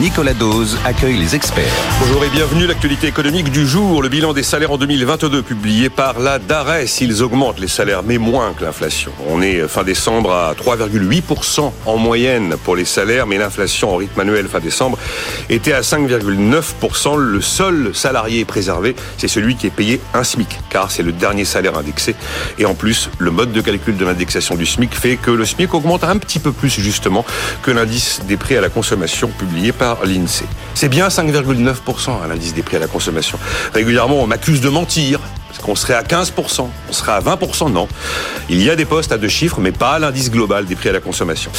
Nicolas Dose accueille les experts. Bonjour et bienvenue. L'actualité économique du jour. Le bilan des salaires en 2022 publié par la DARES. Ils augmentent les salaires, mais moins que l'inflation. On est fin décembre à 3,8% en moyenne pour les salaires, mais l'inflation en rythme annuel fin décembre était à 5,9%. Le seul salarié préservé, c'est celui qui est payé un SMIC, car c'est le dernier salaire indexé. Et en plus, le mode de calcul de l'indexation du SMIC fait que le SMIC augmente un petit peu plus justement que l'indice des prix à la consommation publié par l'INSEE. C'est bien 5,9% à l'indice des prix à la consommation. Régulièrement, on m'accuse de mentir. Parce qu'on serait à 15%, on serait à 20%, non. Il y a des postes à deux chiffres, mais pas l'indice global des prix à la consommation.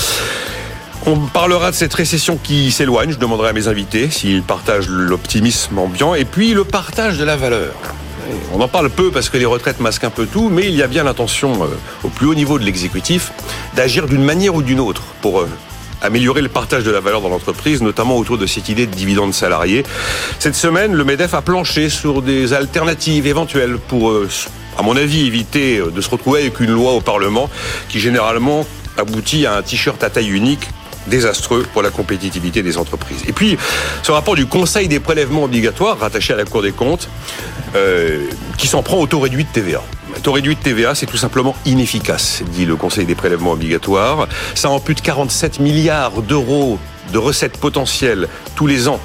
On parlera de cette récession qui s'éloigne. Je demanderai à mes invités s'ils partagent l'optimisme ambiant et puis le partage de la valeur. On en parle peu parce que les retraites masquent un peu tout, mais il y a bien l'intention euh, au plus haut niveau de l'exécutif d'agir d'une manière ou d'une autre pour euh, améliorer le partage de la valeur dans l'entreprise, notamment autour de cette idée de dividendes salariés. Cette semaine, le MEDEF a planché sur des alternatives éventuelles pour, euh, à mon avis, éviter de se retrouver avec une loi au Parlement qui généralement aboutit à un t-shirt à taille unique désastreux pour la compétitivité des entreprises. Et puis, ce rapport du Conseil des prélèvements obligatoires, rattaché à la Cour des comptes, euh, qui s'en prend au taux réduit de TVA. Le taux réduit de TVA, c'est tout simplement inefficace, dit le Conseil des prélèvements obligatoires. Ça ampute 47 milliards d'euros de recettes potentielles tous les ans.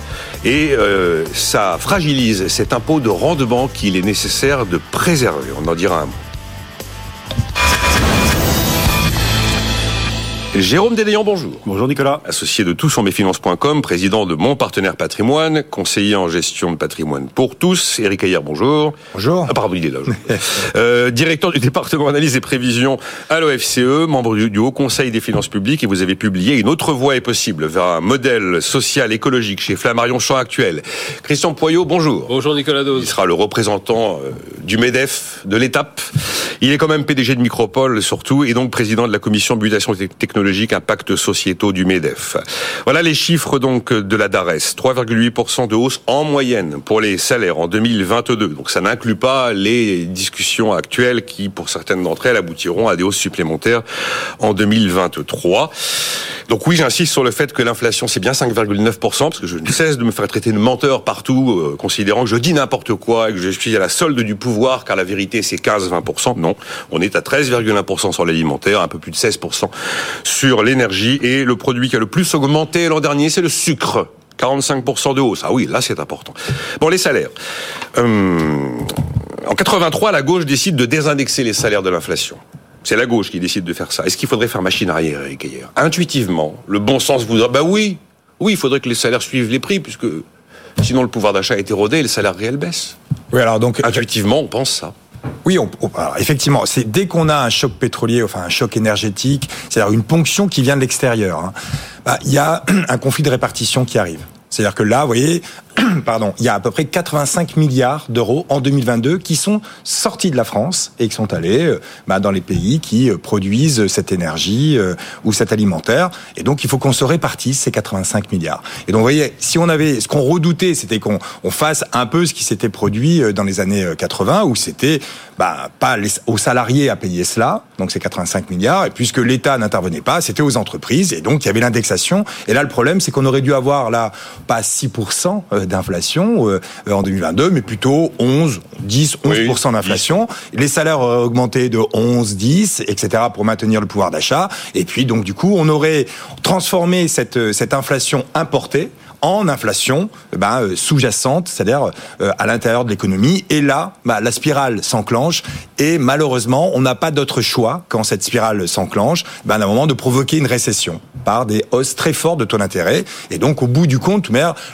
Et euh, ça fragilise cet impôt de rendement qu'il est nécessaire de préserver. On en dira un mot. Jérôme Dédéant, bonjour. Bonjour Nicolas. Associé de toutsonmesfinances.com, président de Mon Partenaire Patrimoine, conseiller en gestion de patrimoine pour tous. Éric Ayer, bonjour. Bonjour. Ah, pardon, il est là. euh, directeur du département analyse et prévision à l'OFCE, membre du, Haut Conseil des finances publiques, et vous avez publié Une autre voie est possible vers un modèle social écologique chez Flammarion Champ Actuel. Christian Poyot, bonjour. Bonjour Nicolas Dose. Il sera le représentant euh, du MEDEF, de l'étape. Il est quand même PDG de Micropole surtout, et donc président de la commission mutation technologique impact sociétaux du MEDEF. Voilà les chiffres donc de la DARES. 3,8% de hausse en moyenne pour les salaires en 2022. Donc ça n'inclut pas les discussions actuelles qui, pour certaines d'entre elles, aboutiront à des hausses supplémentaires en 2023. Donc oui, j'insiste sur le fait que l'inflation, c'est bien 5,9%, parce que je ne cesse de me faire traiter de menteur partout, euh, considérant que je dis n'importe quoi et que je suis à la solde du pouvoir, car la vérité, c'est 15-20%. Non, on est à 13,1% sur l'alimentaire, un peu plus de 16% sur l'énergie, et le produit qui a le plus augmenté l'an dernier, c'est le sucre. 45% de hausse. Ah oui, là c'est important. Bon, les salaires. Euh, en 83, la gauche décide de désindexer les salaires de l'inflation. C'est la gauche qui décide de faire ça. Est-ce qu'il faudrait faire machine arrière, Eric Intuitivement, le bon sens voudrait, bah oui, oui, il faudrait que les salaires suivent les prix, puisque sinon le pouvoir d'achat est érodé et le salaire réel baisse. Oui, alors donc. Intuitivement, on pense ça. Oui, on, alors effectivement, c'est dès qu'on a un choc pétrolier, enfin un choc énergétique, c'est-à-dire une ponction qui vient de l'extérieur, hein, bah, il y a un conflit de répartition qui arrive. C'est-à-dire que là, vous voyez, pardon, il y a à peu près 85 milliards d'euros en 2022 qui sont sortis de la France et qui sont allés euh, bah, dans les pays qui euh, produisent cette énergie euh, ou cet alimentaire. Et donc, il faut qu'on se répartisse ces 85 milliards. Et donc, vous voyez, si on avait, ce qu'on redoutait, c'était qu'on on fasse un peu ce qui s'était produit dans les années 80, où c'était bah, pas aux salariés à payer cela, donc ces 85 milliards, et puisque l'État n'intervenait pas, c'était aux entreprises, et donc il y avait l'indexation. Et là, le problème, c'est qu'on aurait dû avoir là pas 6% euh, d'inflation euh, en 2022, mais plutôt 11, 10, 11% d'inflation. Les salaires auraient augmenté de 11, 10, etc. pour maintenir le pouvoir d'achat. Et puis donc du coup, on aurait transformé cette, cette inflation importée en inflation euh, sous-jacente, c'est-à-dire euh, à l'intérieur de l'économie. Et là, bah, la spirale s'enclenche et malheureusement, on n'a pas d'autre choix quand cette spirale s'enclenche, ben, à un moment de provoquer une récession par des hausses très fortes de taux d'intérêt. Et donc, au bout du compte,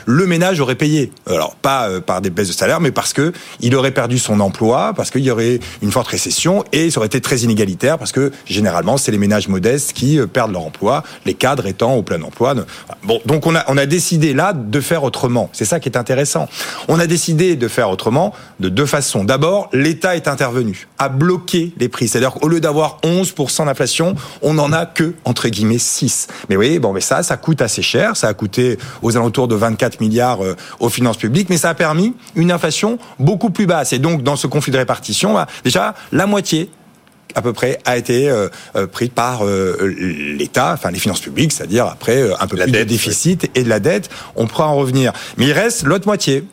le ménage aurait payé. Alors, pas euh, par des baisses de salaire, mais parce que il aurait perdu son emploi, parce qu'il y aurait une forte récession et ça aurait été très inégalitaire parce que généralement, c'est les ménages modestes qui perdent leur emploi, les cadres étant au plein emploi. Bon, donc on a, on a décidé là de faire autrement. C'est ça qui est intéressant. On a décidé de faire autrement de deux façons. D'abord, l'État est intervenu, a bloqué les prix. C'est-à-dire qu'au lieu d'avoir 11% d'inflation, on n'en a que, entre guillemets, 6. Mais voyez, bon, mais ça, ça coûte assez cher. Ça a coûté aux alentours de 24 milliards euh, aux finances publiques, mais ça a permis une inflation beaucoup plus basse. Et donc, dans ce conflit de répartition, bah, déjà, la moitié à peu près a été euh, euh pris par euh, l'État, enfin les finances publiques, c'est-à-dire après euh, un peu plus de déficit et de la dette. On pourra en revenir. Mais il reste l'autre moitié.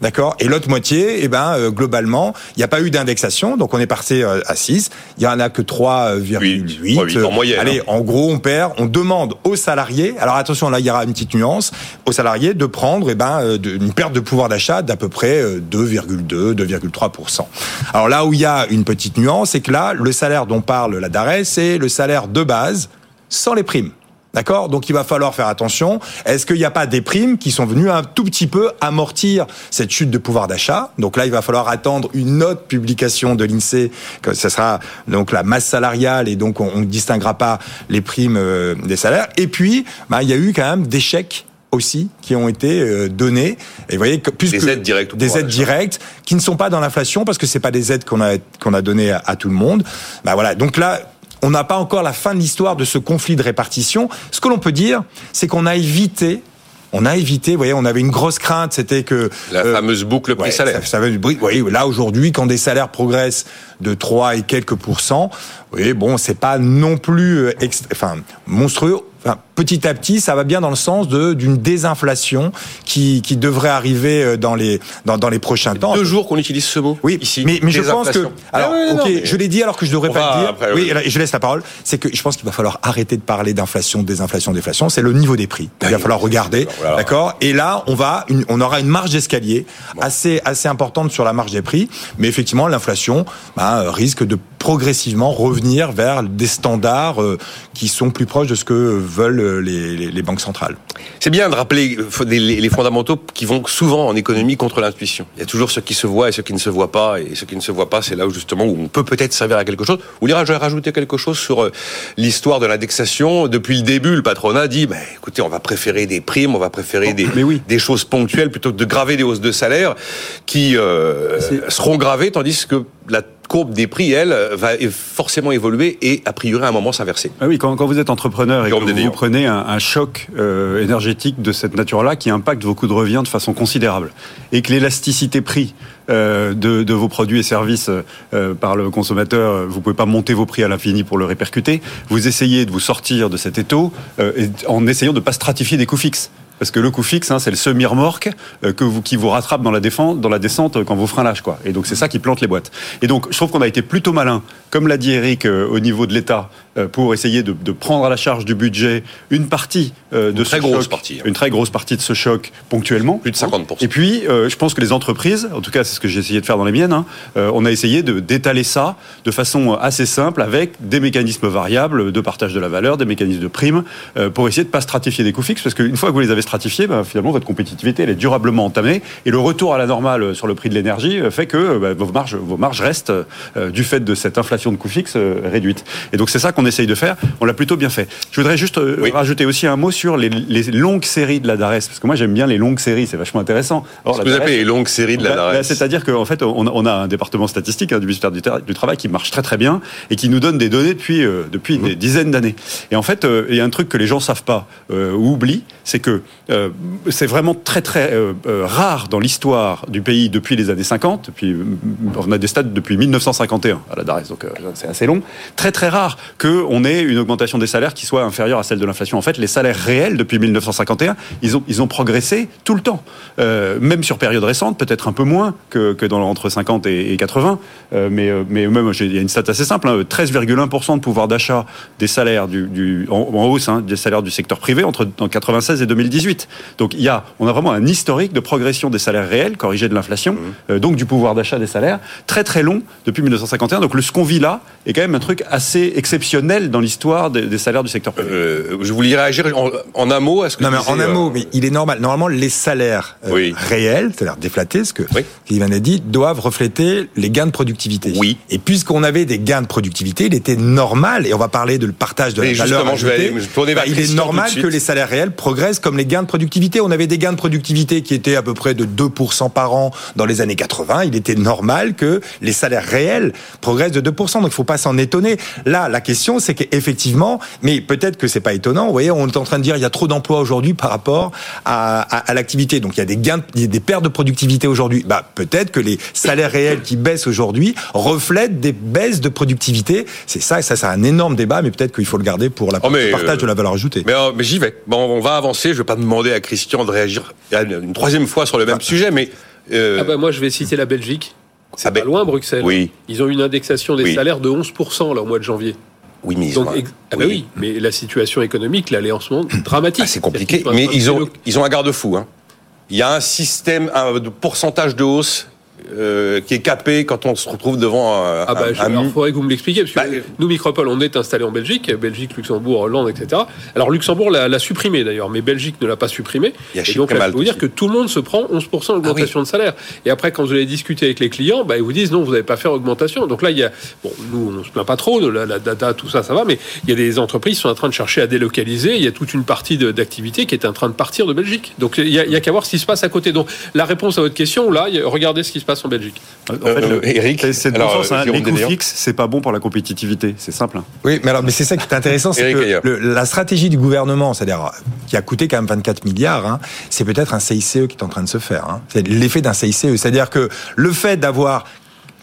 D'accord Et l'autre moitié, eh ben, euh, globalement, il n'y a pas eu d'indexation, donc on est passé euh, à 6. Il y en a que 3,8. en moyenne. Allez, hein. en gros, on perd. On demande aux salariés, alors attention, là, il y aura une petite nuance, aux salariés de prendre eh ben, euh, une perte de pouvoir d'achat d'à peu près 2,2, 2,3%. Alors là où il y a une petite nuance, c'est que là, le salaire dont parle la DARES, c'est le salaire de base sans les primes. D'accord? Donc il va falloir faire attention. Est-ce qu'il n'y a pas des primes qui sont venues un tout petit peu amortir cette chute de pouvoir d'achat? Donc là, il va falloir attendre une autre publication de l'INSEE, que ce sera donc la masse salariale et donc on ne distinguera pas les primes euh, des salaires. Et puis, bah, il y a eu quand même des chèques aussi qui ont été euh, donnés. Et vous voyez plus des aides directes, des aides directes qui ne sont pas dans l'inflation parce que c'est pas des aides qu'on a qu'on a données à, à, tout le monde. Bah voilà. Donc là, on n'a pas encore la fin de l'histoire de ce conflit de répartition. Ce que l'on peut dire, c'est qu'on a évité on a évité, vous voyez, on avait une grosse crainte, c'était que la euh, fameuse boucle prix-salaire. Ça, ça, vous voyez, là aujourd'hui, quand des salaires progressent de 3 et quelques pourcents, vous voyez, bon, c'est pas non plus, euh, enfin, monstrueux. Enfin, petit à petit, ça va bien dans le sens de d'une désinflation qui, qui devrait arriver euh, dans les dans, dans les prochains temps. Deux jours qu'on utilise ce mot. Oui, ici. Mais, mais je pense que alors, ah non, je l'ai dit alors que je devrais pas le dire. Après, oui, oui, je laisse la parole. C'est que je pense qu'il va falloir arrêter de parler d'inflation, désinflation, déflation. C'est le niveau des prix. Il va falloir regarder, d'accord? Et là, on va, une, on aura une marge d'escalier assez assez importante sur la marge des prix. Mais effectivement, l'inflation bah, risque de progressivement revenir vers des standards euh, qui sont plus proches de ce que veulent les, les, les banques centrales. C'est bien de rappeler les, les, fondamentaux qui vont souvent en économie contre l'intuition. Il y a toujours ce qui se voit et ce qui ne se voit pas, et ce qui ne se voit pas, c'est là où justement où on peut peut-être servir à quelque chose. Ou lira, je vais rajouter quelque chose sur euh, l'histoire de l'indexation. Depuis le début, le patronat dit, mais écoutez, on va préférer des primes, on va préférer des, oui. des choses ponctuelles plutôt que de graver des hausses de salaire qui euh, seront gravées, tandis que la courbe des prix, elle, va forcément évoluer et a priori à un moment s'inverser. Ah oui, quand, quand, vous êtes entrepreneur et que vous, vous prenez un, un choc euh, énergétique de cette nature-là qui impacte vos coûts de revient de façon considérable et que l'élasticité prix euh, de, de, vos produits et services euh, par le consommateur, vous pouvez pas monter vos prix à l'infini pour le répercuter. Vous essayez de vous sortir de cet étau euh, en essayant de pas stratifier des coûts fixes. Parce que le coût fixe, hein, c'est le semi-remorque euh, qui vous rattrape dans la, défense, dans la descente quand vos freins lâchent. Quoi. Et donc, c'est ça qui plante les boîtes. Et donc, je trouve qu'on a été plutôt malin, comme l'a dit Eric, euh, au niveau de l'État, euh, pour essayer de, de, prendre à la charge du budget une partie euh, de une ce très choc, grosse partie. Une très grosse partie de ce choc ponctuellement. Plus de 50%. Et puis, euh, je pense que les entreprises, en tout cas, c'est ce que j'ai essayé de faire dans les miennes, hein, on a essayé d'étaler ça de façon assez simple avec des mécanismes variables de partage de la valeur, des mécanismes de primes, pour essayer de pas stratifier des coûts fixes, parce qu'une fois que vous les avez stratifiés, ben, finalement, votre compétitivité elle est durablement entamée et le retour à la normale sur le prix de l'énergie fait que bah, vos marges vos marges restent euh, du fait de cette inflation de coûts fixes euh, réduite. Et donc c'est ça qu'on essaye de faire. On l'a plutôt bien fait. Je voudrais juste euh, oui. rajouter aussi un mot sur les, les, longues séries de la DARES parce que moi j'aime bien les longues séries, c'est vachement intéressant. Alors, Ce que vous appelez les longues séries de la DARES. C'est-à-dire qu'en fait on, on, a un département statistique hein, du ministère du, du, Travail qui marche très très bien et qui nous donne des données depuis euh, depuis mmh. des dizaines d'années. Et en fait il y a un truc que les gens savent pas ou oublient, c'est que c'est vraiment très très euh, euh, rare dans l'histoire du pays depuis les années 50. Depuis, on a des stats depuis 1951 à la DARES, donc euh, c'est assez long. Très très rare que qu'on ait une augmentation des salaires qui soit inférieure à celle de l'inflation. En fait, les salaires réels depuis 1951, ils ont, ils ont progressé tout le temps. Euh, même sur période récente, peut-être un peu moins que, que dans entre 50 et, 80. Euh, mais, euh, mais même, il y a une stat assez simple, 13,1% hein, de pouvoir d'achat des salaires du, du en, hausse hein, des salaires du secteur privé entre 1996 et 2018. Donc il y a, on a vraiment un historique de progression des salaires réels, corrigé de l'inflation, mmh. donc du pouvoir d'achat des salaires, très très long depuis 1951. Donc le, ce qu'on vit là est quand même un truc assez exceptionnel dans l'histoire des, salaires du secteur privé. Euh, je voulais réagir en, un mot à ce que Non, mais en un mot, mais il est normal. Normalement, les salaires euh, réels, c'est-à-dire déflatés, ce que oui. A dit, doivent refléter les gains de productivité. Oui. Et puisqu'on avait des gains de productivité, il était normal, et on va parler de le partage de la valeur ajoutée, bah, il est normal que les salaires réels progressent comme les gains de productivité. On avait des gains de productivité qui étaient à peu près de 2% par an dans les années 80. Il était normal que les salaires réels progressent de 2%. Donc il faut pas s'en étonner. Là, la question, c'est qu'effectivement, mais peut-être que c'est pas étonnant. Vous voyez, on est en train de dire il y a trop d'emplois aujourd'hui par rapport à, à, l'activité. Donc il y a des gains, des pertes de productivité aujourd'hui. Bah peut-être que les salaires réels qui baissent aujourd'hui reflètent des baisses de productivité. C'est ça, et ça, c'est un énorme débat, mais peut-être qu'il faut le garder pour la oh, partage de la valeur ajoutée. Mais, oh, mais j'y vais. Bon, on va avancer. Je vais pas demander à Christian de réagir une troisième fois sur le même ah. sujet, mais euh... ah bah moi je vais citer la Belgique. C'est ah pas ben, loin, Bruxelles. Oui. Ils ont une indexation des salaires de 11% là, au mois de janvier. Oui, mais ah ben oui. mais la situation économique, là, elle est en ce moment dramatique. Ah, c'est compliqué, mais ils ont, ils ont un garde-fou. Hein. Il y a un système un, de pourcentage de hausse euh, qui est capé quand on se retrouve devant un. Ah bah, il faudrait que vous me l'expliquiez, parce que bah, nous, Micropole, on est installé en Belgique, Belgique, Luxembourg, Hollande, etc. Alors Luxembourg l'a supprimé d'ailleurs, mais Belgique ne l'a pas supprimé. Il y a et donc, là, je vous dire que tout le monde se prend 11% d'augmentation ah de salaire. Et après, quand vous allez discuter avec les clients, bah, ils vous disent non, vous n'avez pas fait augmentation. Donc là, il y a, bon, nous, on se plaint pas trop, la, la data, tout ça, ça va, mais il y a des entreprises qui sont en train de chercher à délocaliser. Il y a toute une partie d'activité qui est en train de partir de Belgique. Donc il y a, a qu'à voir ce qui se passe à côté. Donc la réponse à votre question, là, regardez ce qui se passe en Belgique. En fait, euh, Eric, c'est bon sens, hein, les coûts fixes, c'est pas bon pour la compétitivité, c'est simple. Oui, mais alors, mais c'est ça qui est intéressant, c'est que la stratégie du gouvernement, c'est-à-dire qui a coûté quand même 24 milliards, hein, c'est peut-être un CICE qui est en train de se faire. Hein. C'est l'effet d'un CICE, c'est-à-dire que le fait d'avoir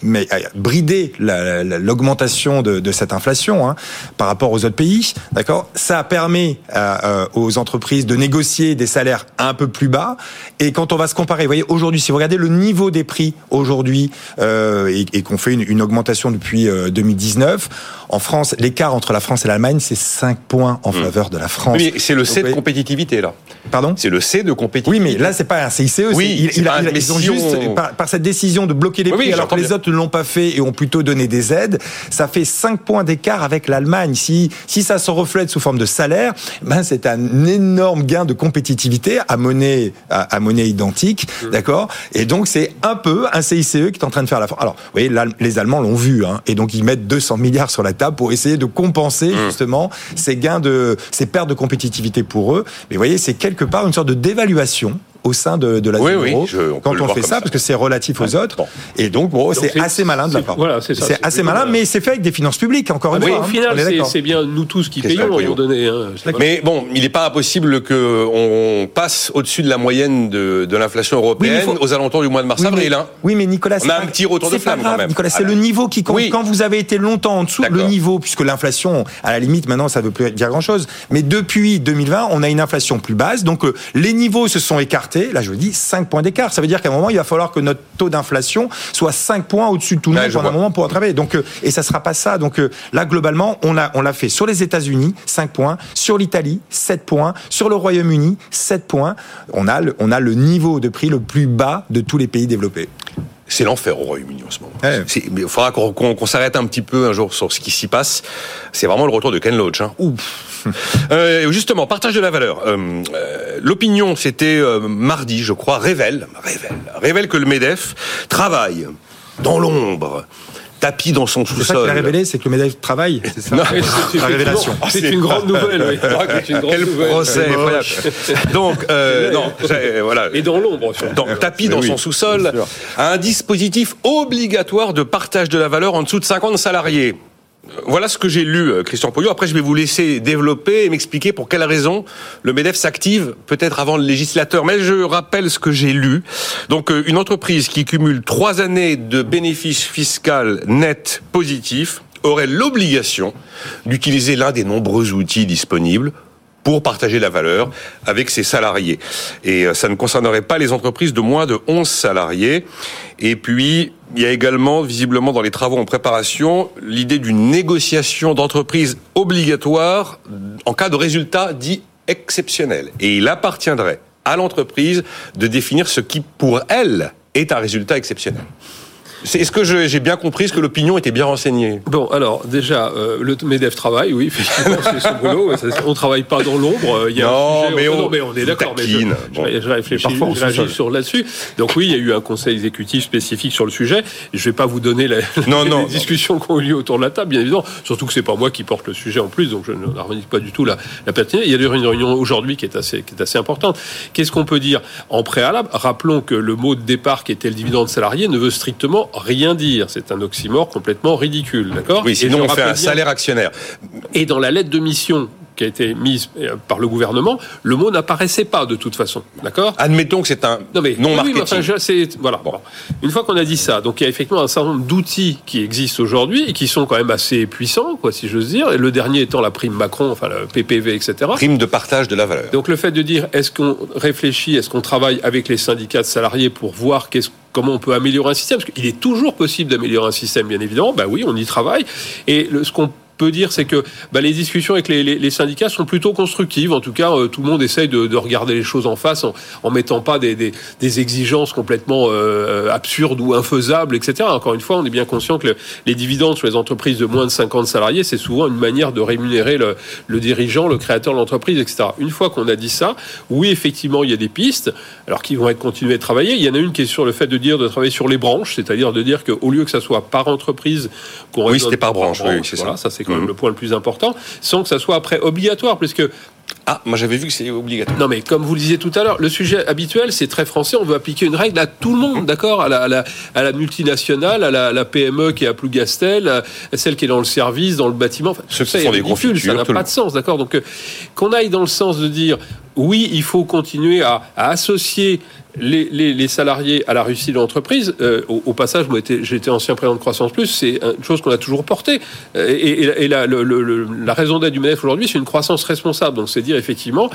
mais euh, brider l'augmentation de, de, cette inflation hein, par rapport aux autres pays, d'accord Ça permet euh, euh, aux entreprises de négocier des salaires un peu plus bas. Et quand on va se comparer, vous voyez, aujourd'hui, si vous regardez le niveau des prix aujourd'hui euh, et, et qu'on fait une, une, augmentation depuis 2019, en France, l'écart entre la France et l'Allemagne, c'est 5 points en mmh. faveur de la France. Oui, c'est le C de compétitivité là. Pardon? C'est le C de compétitivité. Oui, mais là, c'est pas un CICE. Oui, il, ils ont juste par, cette décision de bloquer les prix alors que les autres ne l'ont pas fait et ont plutôt donné des aides, ça fait 5 points d'écart avec l'Allemagne. Si, si ça se reflète sous forme de salaire, ben c'est un énorme gain de compétitivité à monnaie, à, monnaie identique, mmh. d'accord? Et donc, c'est un peu un CICE qui est en train de faire la force. Alors, vous voyez, les Allemands l'ont vu, hein, et donc ils mettent 200 milliards sur la table pour essayer de compenser mmh. justement ces gains de, ces pertes de compétitivité pour eux. Mais vous voyez, c'est quelque part une sorte de dévaluation au sein de, de la zone euro quand on fait ça, parce que c'est relatif aux autres. Et donc, bon, c'est assez malin de la part. Voilà, c'est C'est assez malin, mais c'est fait avec des finances publiques, encore une fois. Au hein. final, c'est bien nous tous qui payons à un donné. Hein. Mais bon, il n'est pas impossible qu'on passe au-dessus de la moyenne de, de l'inflation européenne aux alentours du mois de mars-avril. Hein. Oui, mais Nicolas, on a un petit retour de flamme quand même. Nicolas, c'est le niveau qui compte. Quand vous avez été longtemps en dessous, le niveau, puisque l'inflation, à la limite, maintenant, ça ne veut plus dire grand-chose. Mais depuis 2020, on a une inflation plus basse, donc euh, les niveaux se sont écartés. Là, je dis 5 points d'écart. Ça veut dire qu'à un moment, il va falloir que notre taux d'inflation soit 5 points au-dessus de tout le monde pendant un moment pour travailler. Donc, euh, et ça sera pas ça. Donc euh, là, globalement, on l'a on l'a fait sur les États-Unis, 5 points, sur l'Italie, 7 points, sur le Royaume-Uni, 7 points. On a, le, on a le niveau de prix le plus bas de tous les pays développés. C'est l'enfer au Royaume-Uni en ce moment. Il faudra qu'on s'arrête un petit peu un jour sur ce qui s'y passe. C'est vraiment le retour de Ken Loach. Hein. Ouf. Euh, justement, partage de la valeur. Euh, euh, l'opinion, c'était mardi, je crois, révèle, révèle, révèle que le Medef travaille dans l'ombre tapis dans son sous-sol. C'est ça qu'il a révélé, c'est que le Medef travaille, c'est ça La révélation. C'est une grande nouvelle, oui. Quel procès incroyable. Donc, non, voilà. Et dans l'ombre, Donc, tapis dans son sous-sol, un dispositif obligatoire de partage de la valeur en dessous de 50 salariés. Voilà ce que j'ai lu, euh, Christian Poyot. Après, je vais vous laisser développer et m'expliquer pour quelle raison le MEDEF s'active peut-être avant le législateur. Mais je rappelle ce que j'ai lu. Donc, euh, une entreprise qui cumule trois années de bénéfices fiscaux nets positifs aurait l'obligation d'utiliser l'un des nombreux outils disponibles pour partager la valeur avec ses salariés. Et euh, ça ne concernerait pas les entreprises de moins de 11 salariés. Et puis, il y a également, visiblement, dans les travaux en préparation, l'idée d'une négociation d'entreprise obligatoire en cas de résultat dit exceptionnel. Et il appartiendrait à l'entreprise de définir ce qui, pour elle, est un résultat exceptionnel. Est-ce que j'ai bien compris ce que l'opinion était bien renseignée? Bon, alors déjà, euh, le Medef travaille, oui, effectivement, c'est son boulot. On travaille pas dans l'ombre. Il y a non, mais on, non, mais on est d'accord. Mais je, je, réfléchis, je réagis sur là-dessus. Donc oui, il y a eu un conseil exécutif spécifique sur le sujet. Je vais pas vous donner la, non, non, les discussions qui ont eu lieu autour de la table, bien évidemment. Surtout que c'est pas moi qui porte le sujet en plus, donc je ne revendique pas du tout la, la pertinence. Il y a une réunion aujourd'hui qui est assez, qui est assez importante. Qu'est-ce qu'on peut dire en préalable? Rappelons que le mot de départ qui était le dividende salarié ne veut strictement rien dire. C'est un oxymore complètement ridicule, d'accord? Oui, sinon on fait un salaire actionnaire. Et dans la lettre de mission qui a été mise euh, par le gouvernement, le mot n'apparaissait pas de toute façon. D'accord? Admettons que c'est un non, mais, non marketing. voilà. Bon. Une fois qu'on a dit ça, donc il y a effectivement un certain nombre d'outils qui existent aujourd'hui et qui sont quand même assez puissants, quoi, si j'ose dire. Et le dernier étant la prime Macron, enfin le PPV, etc. Prime de partage de la valeur. Donc le fait de dire est-ce qu'on réfléchit, est-ce qu'on travaille avec les syndicats de salariés pour voir qu'est-ce comment on peut améliorer un système? Parce qu'il est toujours possible d'améliorer un système, bien évidemment. Bah oui, on y travaille. Et le, ce qu'on peut dire, c'est que bah, les discussions avec les, les, les, syndicats sont plutôt constructives. En tout cas, euh, tout le monde essaye de, de, regarder les choses en face en, en mettant pas des, des, des exigences complètement euh, absurdes ou infaisables, etc. Encore une fois, on est bien conscient que le, les dividendes sur les entreprises de moins de 50 salariés, c'est souvent une manière de rémunérer le, le dirigeant, le créateur de l'entreprise, etc. Une fois qu'on a dit ça, oui, effectivement, il y a des pistes, alors qui vont être continuées à travailler. Il y en a une qui est sur le fait de dire de travailler sur les branches, c'est-à-dire de dire qu'au lieu que ça soit par entreprise qu'on oui, c'était par branche, oui, c'est voilà, ça. ça c'est quand même le point le plus important, sans que ça soit après obligatoire, puisque ah, moi j'avais vu que c'est obligatoire. Non, mais comme vous le disiez tout à l'heure, le sujet habituel, c'est très français. On veut appliquer une règle à tout le monde, d'accord? À la, à, la, à la, multinationale, à la, la, PME qui est à Plougastel, à celle qui est dans le service, dans le bâtiment. Enfin, Ce sont des ridicule, ça n'a pas de sens, d'accord? Donc, euh, qu'on aille dans le sens de dire oui, il faut continuer à, à associer les, les, les, salariés à la réussite de l'entreprise. Euh, au, au, passage, moi, été ancien président de Croissance Plus, c'est une chose qu'on a toujours portée. Et, et, et la, le, le, la, raison d'être du MEDEF aujourd'hui, c'est une croissance responsable. Donc, c'est dire effectivement,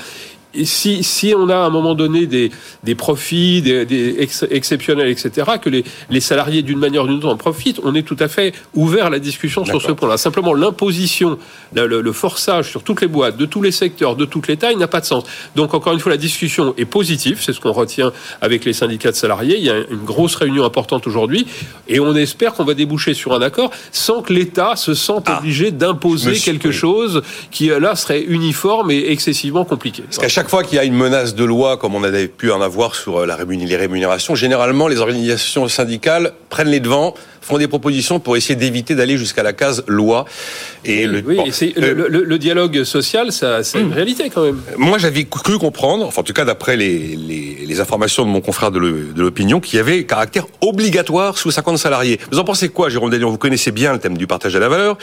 si, si on a à un moment donné des, des profits des, des ex, exceptionnels, etc., que les, les salariés d'une manière ou d'une autre en profitent, on est tout à fait ouvert à la discussion sur ce point-là. Simplement, l'imposition, le, le, le, forçage sur toutes les boîtes, de tous les secteurs, de toutes les tailles, n'a pas de sens. Donc, encore une fois, la discussion est positive, c'est ce qu'on retient avec les syndicats de salariés. Il y a une grosse réunion importante aujourd'hui, et on espère qu'on va déboucher sur un accord sans que l'État se sente ah, obligé d'imposer quelque chose qui, là, serait uniforme et excessivement compliqué. Parce qu'à chaque chaque fois qu'il y a une menace de loi, comme on avait pu en avoir sur euh, la les rémunérations, généralement, les organisations syndicales prennent les devants font des propositions pour essayer d'éviter d'aller jusqu'à la case loi. Et oui, le, bon, euh, le, le, le, dialogue social, ça, c'est une hmm. réalité quand même. Moi, j'avais cru comprendre, enfin en tout cas d'après les, les, les, informations de mon confrère de l'opinion, qu'il y avait caractère obligatoire sous 50 salariés. Vous en pensez quoi, Jérôme Daniel Vous connaissez bien le thème du partage de la valeur.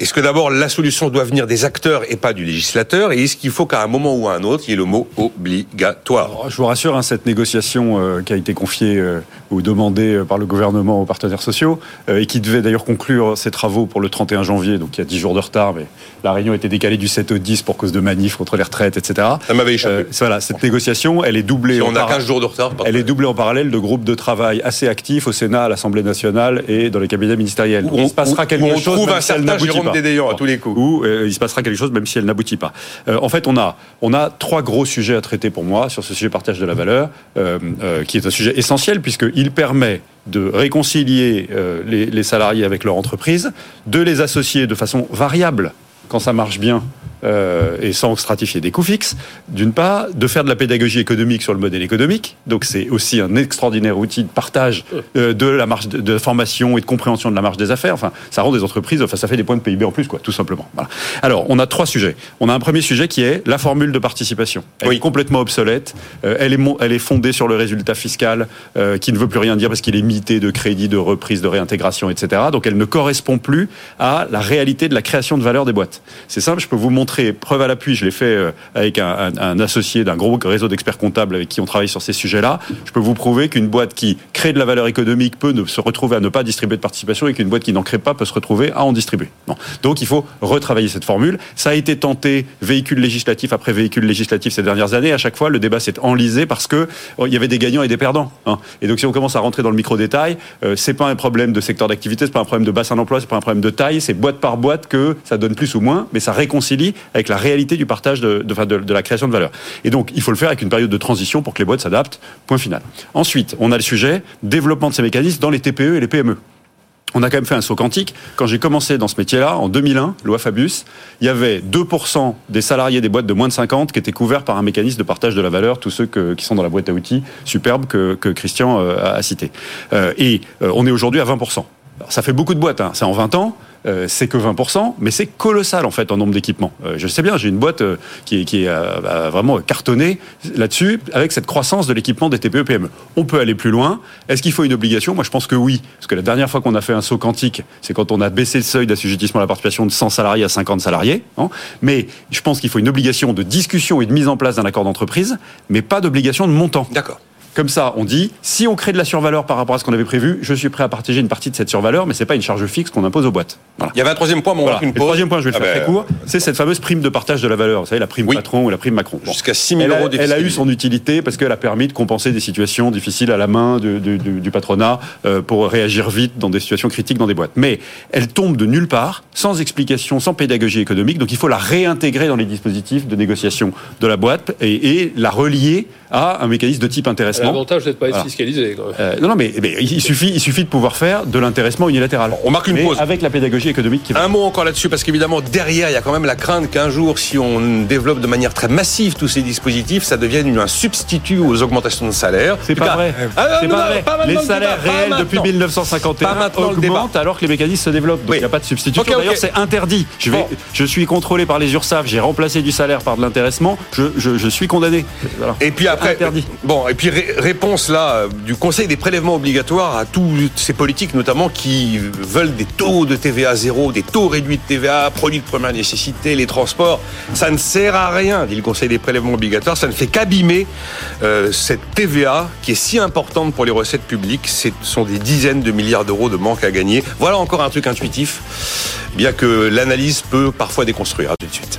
Est-ce que d'abord la solution doit venir des acteurs et pas du législateur? Et est-ce qu'il faut qu'à un moment ou à un autre, il y ait le mot obligatoire? Je vous rassure, hein, cette négociation euh, qui a été confiée euh, ou demandée euh, par le gouvernement aux partenaires sociaux euh, et qui devait d'ailleurs conclure ses travaux pour le 31 janvier, donc il y a 10 jours de retard, mais la réunion a été décalée du 7 au 10 pour cause de manifs contre les retraites, etc. Ça m'avait échappé. Euh, voilà, cette négociation, elle est doublée. Si on a 15 jours de retard. Elle est doublée en parallèle de groupes de travail assez actifs au Sénat, à l'Assemblée nationale et dans les cabinets ministériels. Où on, il se passera quelque où on chose. Trouve un certain Jérôme Dédéant à tous les coups. Où euh, il se passera quelque chose même si elle n'aboutit pas. Euh, en fait, on a, on a trois gros sujets à traiter pour moi sur ce sujet partage de la valeur, euh, qui est un sujet essentiel puisqu'il permet de réconcilier euh, les salariés avec leur entreprise, de les associer de façon variable quand ça marche bien euh, et sans stratifier des coûts fixes, d'une part, de faire de la pédagogie économique sur le modèle économique. Donc c'est aussi un extraordinaire outil de partage euh, de la marge de, de, formation et de compréhension de la marge des affaires. Enfin, ça rend des entreprises, enfin, ça fait des points de PIB en plus, quoi, tout simplement. Voilà. Alors, on a trois sujets. On a un premier sujet qui est la formule de participation. Elle oui. est complètement obsolète. Euh, elle, est elle est fondée sur le résultat fiscal euh, qui ne veut plus rien dire parce qu'il est mité de crédit, de reprise, de réintégration, etc. Donc elle ne correspond plus à la réalité de la création de valeur des boîtes. C'est simple, je peux vous montrer preuve à l'appui, je l'ai fait euh, avec un, associé d'un gros réseau d'experts comptables avec qui on travaille sur ces sujets-là, je peux vous prouver qu'une boîte qui crée de la valeur économique peut se retrouver à ne pas distribuer de participation et qu'une boîte qui n'en crée pas peut se retrouver à en distribuer. Donc il faut retravailler cette formule. Ça a été tenté véhicule législatif après véhicule législatif ces dernières années. À chaque fois, le débat s'est enlisé parce que oh, il y avait des gagnants et des perdants. Hein. Et donc si on commence à rentrer dans le micro-détail, euh, c'est pas un problème de secteur d'activité, c'est pas un problème de bassin d'emploi, c'est pas un problème de taille, c'est boîte par boîte que ça donne plus ou moins, mais ça réconcilie avec la réalité du partage de, de, la création de valeur. Et donc il faut le faire avec une période de transition pour que les boîtes s'adaptent. Point final. Ensuite, on a le sujet développement de ces mécanismes dans les TPE et les PME on a quand même fait un saut quantique. Quand j'ai commencé dans ce métier-là, en 2001, loi Fabius, il y avait 2% des salariés des boîtes de moins de 50 qui étaient couverts par un mécanisme de partage de la valeur, tous ceux qui sont dans la boîte à outils superbe que, Christian euh, a, cité. Euh, et euh, on est aujourd'hui à 20%. ça fait beaucoup de boîtes, hein. c'est en 20 ans, euh, c'est que 20%, mais c'est colossal en fait en nombre d'équipements. Euh, je sais bien, j'ai une boîte euh, qui, qui est vraiment cartonnée là-dessus avec cette croissance de l'équipement des TPE-PME. On peut aller plus loin. Est-ce qu'il faut une obligation? Moi, je pense que oui, parce que la dernière fois qu'on a fait un saut quantique, c'est quand on a baissé le seuil d'assujettissement à la participation de 100 salariés à 50 salariés. Hein. Mais je pense qu'il faut une obligation de discussion et de mise en place d'un accord d'entreprise, mais pas d'obligation de montant. D'accord. Comme ça, on dit, si on crée de la survaleur par rapport à ce qu'on avait prévu, je suis prêt à partager une partie de cette survaleur, mais c'est pas une charge fixe qu'on impose aux boîtes. Il y avait un troisième point, mais on voilà. une pause. Le troisième point, je vais le ah faire ben, très court, c'est cette fameuse prime de partage de la valeur. Vous savez, la prime patron ou la prime Macron. Jusqu'à 6 000 euros Elle a eu son utilité parce qu'elle a permis de compenser des situations difficiles à la main du, patronat euh, pour réagir vite dans des situations critiques dans des boîtes. Mais elle tombe de nulle part, sans explication, sans pédagogie économique, donc il faut la réintégrer dans les dispositifs de négociation de la boîte et, la relier à un mécanisme de type intéressement. L'avantage d'être pas euh, non, non, mais, il, suffit, il suffit de pouvoir faire de l'intéressement unilatéral. On marque une pause. Avec la pédagogie économique qui Un mot encore là-dessus, parce qu'évidemment, derrière, il y a quand même la crainte qu'un jour, si on développe de manière très massive tous ces dispositifs, ça devienne un substitut aux augmentations de salaire. C'est pas, vrai. Ah, c'est pas vrai. les salaires réels depuis 1951 augmentent alors que les mécanismes se développent. Donc il n'y a pas de substitution. D'ailleurs, c'est interdit. Je, vais, je suis contrôlé par les URSAF, j'ai remplacé du salaire par de l'intéressement, je, je, suis condamné. Et puis après, interdit. bon, et puis réponse là euh, du Conseil des prélèvements obligatoires à toutes ces politiques, notamment qui veulent des taux de TVA zéro, des taux réduits de TVA, produits de première nécessité, les transports. Ça ne sert à rien, dit le Conseil des prélèvements obligatoires. Ça ne fait qu'abîmer euh, cette TVA qui est si importante pour les recettes publiques. Ce sont des dizaines de milliards d'euros de manque à gagner. Voilà encore un truc intuitif, bien que l'analyse peut parfois déconstruire. tout de suite.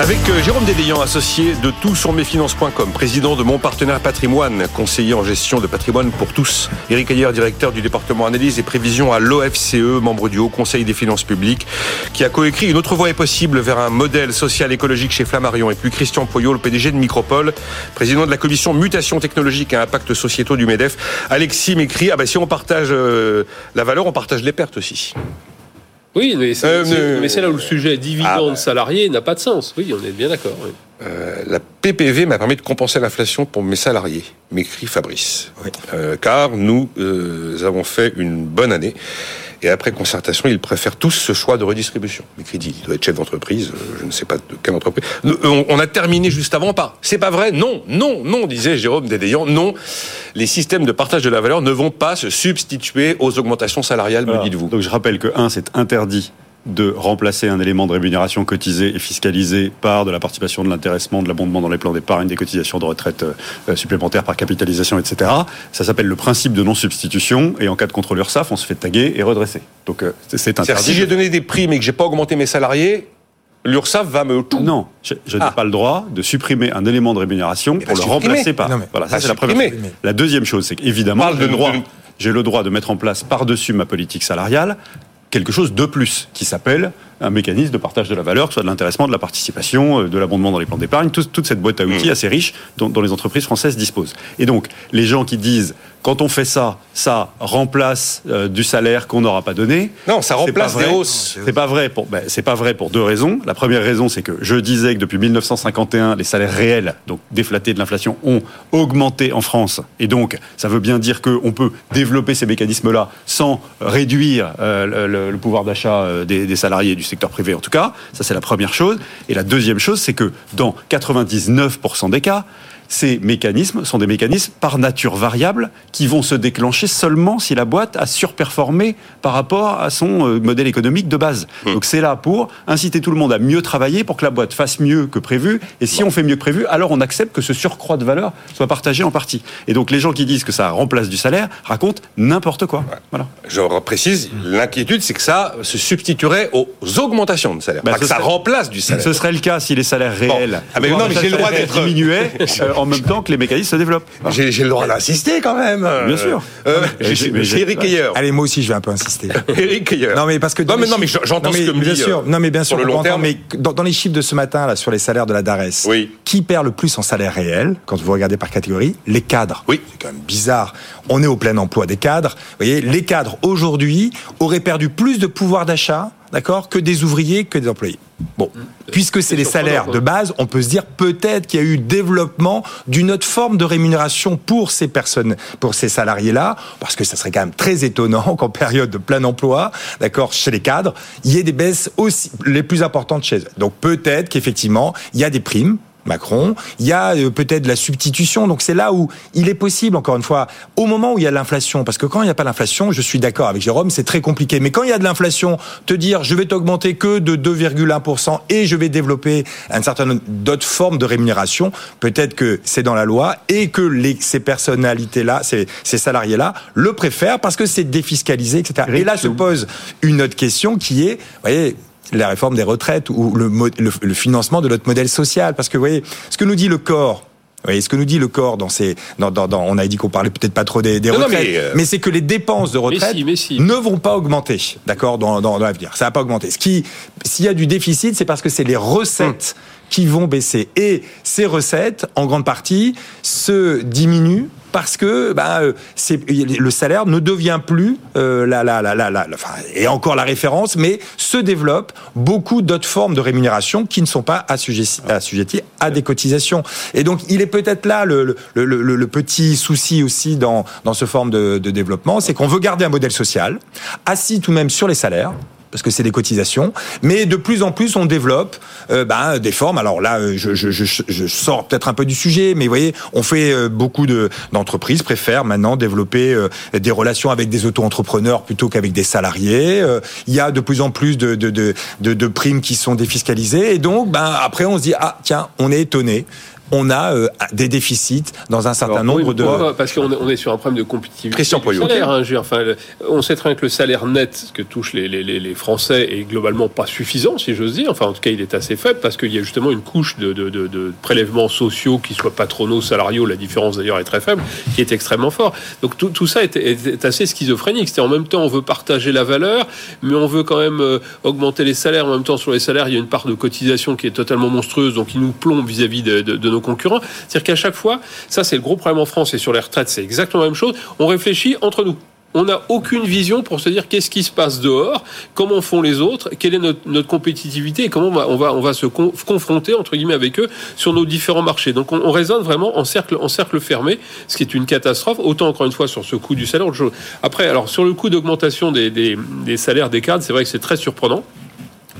Avec euh, Jérôme Dédéian, associé de tout président de mon partenaire patrimoine, conseiller en gestion de patrimoine pour tous. Éric Ayer, directeur du département analyse et prévision à l'OFCE, membre du Haut Conseil des finances publiques, qui a coécrit Une autre voie est possible vers un modèle social écologique chez Flammarion. Et puis Christian Poyot, le PDG de Micropole, président de la commission mutation technologique et impact sociétaux du MEDEF. Alexis m'écrit, ah ben si on partage euh, la valeur, on partage les pertes aussi. Oui, mais c'est euh, là où le sujet dividende ah, salarié n'a pas de sens. Oui, on est bien d'accord. Euh, la PPV m'a permis de compenser l'inflation pour mes salariés, m'écrit Fabrice. Euh, car nous avons fait une bonne année. Et après concertation, ils préfèrent tous ce choix de redistribution. Mais crédit, il doit être chef d'entreprise, euh, je ne sais pas de quelle entreprise. Euh, on a terminé juste avant par c'est pas vrai, non, non, non, disait Jérôme Dédéian, non. Les systèmes de partage de la valeur ne vont pas se substituer aux augmentations salariales, me dites-vous. Donc je rappelle que, un, c'est interdit de remplacer un élément de rémunération cotisé et fiscalisé par de la participation de l'intéressement, de l'abondement dans les plans d'épargne, des cotisations de retraite euh, euh, supplémentaires par capitalisation, etc. Ça s'appelle le principe de non-substitution et en cas de contrôle URSAF, on se fait taguer et redresser. Donc euh, c'est interdit. Si j'ai donné des primes et que j'ai pas augmenté mes salariés, l'URSSAF va me tout. Non, je, n'ai ah. pas le droit de supprimer un élément de rémunération pour le remplacer par. voilà, ça c'est la première. La deuxième chose, c'est qu'évidemment, j'ai le droit de mettre en place par-dessus ma politique salariale quelque chose de plus qui s'appelle un mécanisme de partage de la valeur, soit de l'intéressement, de la participation, euh, de l'abondement dans les plans d'épargne, toute, cette boîte à outils mmh. assez riche dont, dont, les entreprises françaises disposent. Et donc, les gens qui disent quand on fait ça, ça remplace euh, du salaire qu'on n'aura pas donné. Non, ça remplace des hausses. C'est pas vrai pour, ben, c'est pas vrai pour deux raisons. La première raison, c'est que je disais que depuis 1951, les salaires réels, donc déflatés de l'inflation, ont augmenté en France. Et donc, ça veut bien dire qu'on peut développer ces mécanismes-là sans réduire euh, le, pouvoir d'achat des, des, salariés et du secteur privé en tout cas. Ça, c'est la première chose. Et la deuxième chose, c'est que dans 99% des cas, ces mécanismes sont des mécanismes par nature variable qui vont se déclencher seulement si la boîte a surperformé par rapport à son euh, modèle économique de base. Hmm. Donc c'est là pour inciter tout le monde à mieux travailler pour que la boîte fasse mieux que prévu. Et si on fait mieux que prévu, alors on accepte que ce surcroît de valeur soit partagé en partie. Et donc les gens qui disent que ça remplace du salaire racontent n'importe quoi. Voilà. Je précise, l'inquiétude c'est que ça se substituerait aux augmentations de salaire, pas que ça remplace du salaire. Ce serait le cas si les salaires réels ah mais non, mais j'ai le droit d'être diminués. en même temps que les mécanismes se développent. J'ai le droit d'insister quand même. Bien sûr. Euh, j'ai Eric Ayer. Allez, moi aussi, je vais un peu insister. Eric Ayer. Non, mais parce que. Non, mais, non, mais j'entends ce que me bien sûr. Euh, non, mais bien sûr. le long terme. Mais dans, les chiffres de ce matin, là, sur les salaires de la DARES, qui perd le plus en salaire réel, quand vous regardez par catégorie Les cadres. Oui. C'est quand même bizarre. On est au plein emploi des cadres. Vous voyez, les cadres, aujourd'hui, auraient perdu plus de pouvoir d'achat d'accord, que des ouvriers, que des employés. Bon, mmh. puisque c'est les salaires de base, on peut se dire peut-être qu'il y a eu développement d'une autre forme de rémunération pour ces personnes, pour ces salariés-là, parce que ça serait quand même très étonnant qu'en période de plein emploi, d'accord, chez les cadres, il y ait des baisses aussi les plus importantes chez eux. Donc peut-être qu'effectivement, il y a des primes Macron. Il y a euh, peut-être la substitution. Donc c'est là où il est possible, encore une fois, au moment où il y a l'inflation, parce que quand il n'y a pas l'inflation, je suis d'accord avec Jérôme, c'est très compliqué. Mais quand il y a de l'inflation, te dire je vais t'augmenter que de 2,1% et je vais développer un certain nombre d'autres formes de rémunération, peut-être que c'est dans la loi et que les, ces personnalités-là, ces, ces salariés-là, le préfèrent parce que c'est défiscalisé, etc. Et là se pose une autre question qui est, vous voyez, la réforme des retraites ou le, le, financement de notre modèle social. Parce que, vous voyez, ce que nous dit le corps, vous voyez, ce que nous dit le corps dans ces, dans, dans, dans on a dit qu'on parlait peut-être pas trop des, des retraites, euh, mais, c'est que les dépenses de retraite ne vont pas augmenter, d'accord, dans, dans, dans l'avenir. Ça va pas augmenter. Ce qui, s'il y a du déficit, c'est parce que c'est les recettes hum. Qui vont baisser et ces recettes, en grande partie, se diminuent parce que bah, euh, le salaire ne devient plus euh, la, la, la, la, et encore la référence, mais se développe beaucoup d'autres formes de rémunération qui ne sont pas assujetties, à des cotisations. Et donc, il est peut-être là le, petit souci aussi dans, ce forme de développement, c'est qu'on veut garder un modèle social assis tout de même sur les salaires parce que c'est des cotisations. Mais de plus en plus, on développe euh, ben, des formes. Alors là, euh, je, sors peut-être un peu du sujet, mais vous voyez, on fait euh, beaucoup de, d'entreprises préfèrent maintenant développer des relations avec des auto-entrepreneurs plutôt qu'avec des salariés. Il y a de plus en plus de, de primes qui sont défiscalisées. Et donc, ben, après, on se dit, ah tiens, on est étonné on a euh, des déficits dans un certain nombre de... Parce qu'on est, on est sur un problème de compétitivité Christian du salaire. Hein, enfin, on sait très bien que le salaire net que touchent les, les, les, Français est globalement pas suffisant, si j'ose dire. Enfin, en tout cas, il est assez faible parce qu'il y a justement une couche de, de, de, de prélèvements sociaux qui soient patronaux, salariaux, la différence d'ailleurs est très faible, qui est extrêmement fort. Donc tout, tout ça est, est, assez schizophrénique. C'est en même temps, on veut partager la valeur, mais on veut quand même euh, augmenter les salaires. En même temps, sur les salaires, il y a une part de cotisation qui est totalement monstrueuse, donc il nous plombe vis-à-vis de, de concurrents. C'est-à-dire qu'à chaque fois, ça c'est le gros problème en France et sur les retraites, c'est exactement la même chose. On réfléchit entre nous on n'a aucune vision pour se dire qu'est-ce qui se passe dehors, comment font les autres, quelle est notre, compétitivité et comment on va, on se confronter entre guillemets avec eux sur nos différents marchés. Donc on, raisonne vraiment en cercle, en cercle fermé, ce qui est une catastrophe. Autant encore une fois sur ce coût du salaire. Après, alors sur le coût d'augmentation des salaires des cadres, c'est vrai que c'est très surprenant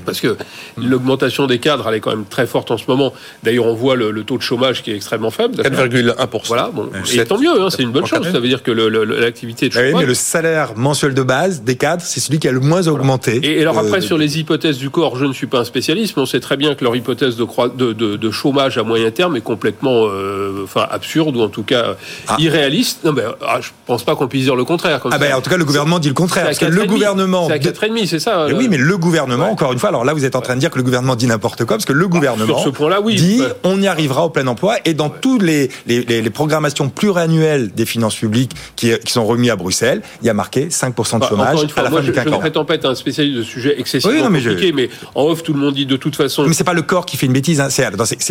parce que l'augmentation des cadres, elle est quand même très forte en ce moment. D'ailleurs, on voit le, taux de chômage qui est extrêmement faible. 4,1%. Voilà, bon, et tant mieux, hein, c'est une bonne chose. Ça veut dire que l'activité de mais le salaire mensuel de base des cadres, c'est celui qui a le moins augmenté. Et, alors après, euh, sur les hypothèses du corps, je ne suis pas un spécialiste, mais on sait très bien que leur hypothèse de, de, chômage à moyen terme est complètement euh, enfin, absurde, ou en tout cas ah. irréaliste. Non, mais ah, je pense pas qu'on puisse dire le contraire. ah ben, en tout cas, le gouvernement dit le contraire. Parce que le gouvernement... C'est à 4,5, c'est ça. oui, mais le gouvernement, encore une fois, alors là, vous êtes en train de dire que le gouvernement dit n'importe quoi, parce que le gouvernement ce point-là, oui. dit on y arrivera au plein emploi, et dans toutes les, les, les, programmations pluriannuelles des finances publiques qui, qui, sont remis à Bruxelles, il y a marqué 5% de bah, chômage à la fin du quinquennat. Je ne prétends pas être un spécialiste de sujet excessivement compliqué, mais, en off, tout le monde dit de toute façon... Mais c'est pas le corps qui fait une bêtise, hein,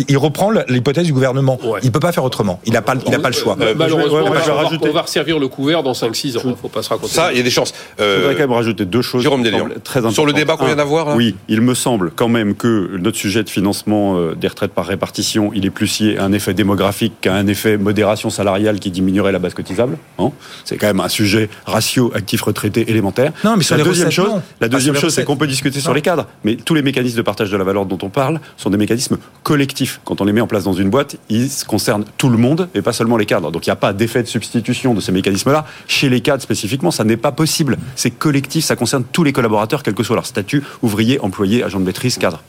il reprend l'hypothèse du gouvernement. Il peut pas faire autrement, il n'a pas, il a pas le choix. Euh, malheureusement, on, va, resservir le couvert dans 5-6 ans, il ne faut pas se raconter. Ça, il y a des chances. Je voudrais quand même rajouter deux choses. Jérôme très Sur le débat qu'on vient d'avoir Oui, il me semble quand même que notre sujet de financement euh, des retraites par répartition, il est plus lié à un effet démographique qu'à un effet modération salariale qui diminuerait la base cotisable. Hein. c'est quand même un sujet ratio actif retraité élémentaire. Non, mais sur la les deuxième chose, non. la Pas deuxième chose, c'est qu'on peut discuter sur les cadres, mais tous les mécanismes de partage de la valeur dont on parle sont des mécanismes collectifs. Quand on les met en place dans une boîte, ils concernent tout le monde et pas seulement les cadres. Donc il n'y a pas d'effet de substitution de ces mécanismes-là. Chez les cadres spécifiquement, ça n'est pas possible. C'est collectif, ça concerne tous les collaborateurs, quel que soit leur statut, ouvrier, employé, agent de maîtrise, cadre.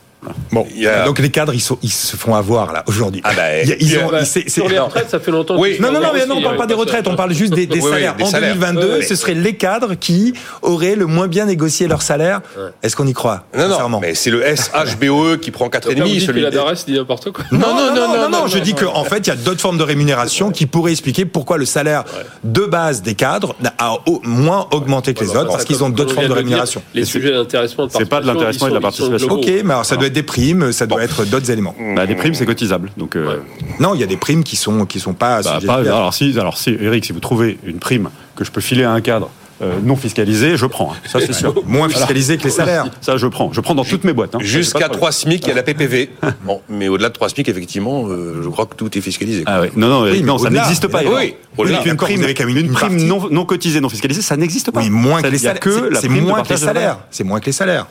Bon, a- donc les cadres, ils, sont, ils se font avoir là aujourd'hui. Ah bah, ils a- ont- Bah, c'est- c'est- sur les non. retraites, ça fait longtemps. Oui. Non, non, non, mais aussi, non, on parle hein, pas des retraites, on parle juste des, des Oui, oui, salaires. des en salaires. 2022, Oui, oui. ce seraient les cadres qui auraient le moins bien négocié leur salaire. Est-ce qu'on y croit Non, non, mais c'est le SHBE E qui prend Donc là, vous 4,5, dites que celui la DARES dit n'importe quoi. Non, non, non, non, je dis qu'en fait, il y a d'autres formes de rémunération qui pourraient expliquer pourquoi le salaire de base des cadres a au- moins augmenté que les autres, parce qu'ils ont d'autres formes de rémunération. Les sujets d'intéressement, de C'est pas de l'intéressement et de la participation. Ok, mais alors ça doit être des primes, ça doit être d'autres éléments. Bah, des primes, c'est cotisable. Donc, euh, Non, il y a des primes qui sont qui sont pas. bah, pas- alors, si, alors si, Eric, si vous trouvez une prime que je peux filer à un cadre euh, non fiscalisé, je prends. hein. Ça, c'est sûr. moins fiscalisé que les salaires. Ça, je prends. Je prends dans toutes mes boîtes. hein. Jusqu'à de problème. 3 SMIC, il y a la PPV. Bon, mais au-delà de 3 SMIC, effectivement, euh, je crois que tout est fiscalisé. Ah ouais. Non, non, Oui, ça n'existe pas. oui, oui. Une prime, une une prime partie. non, non cotisée, non fiscalisée, ça n'existe pas. Oui, moins que les salaires. que C'est- moins que les salaires. C'est moins que les salaires.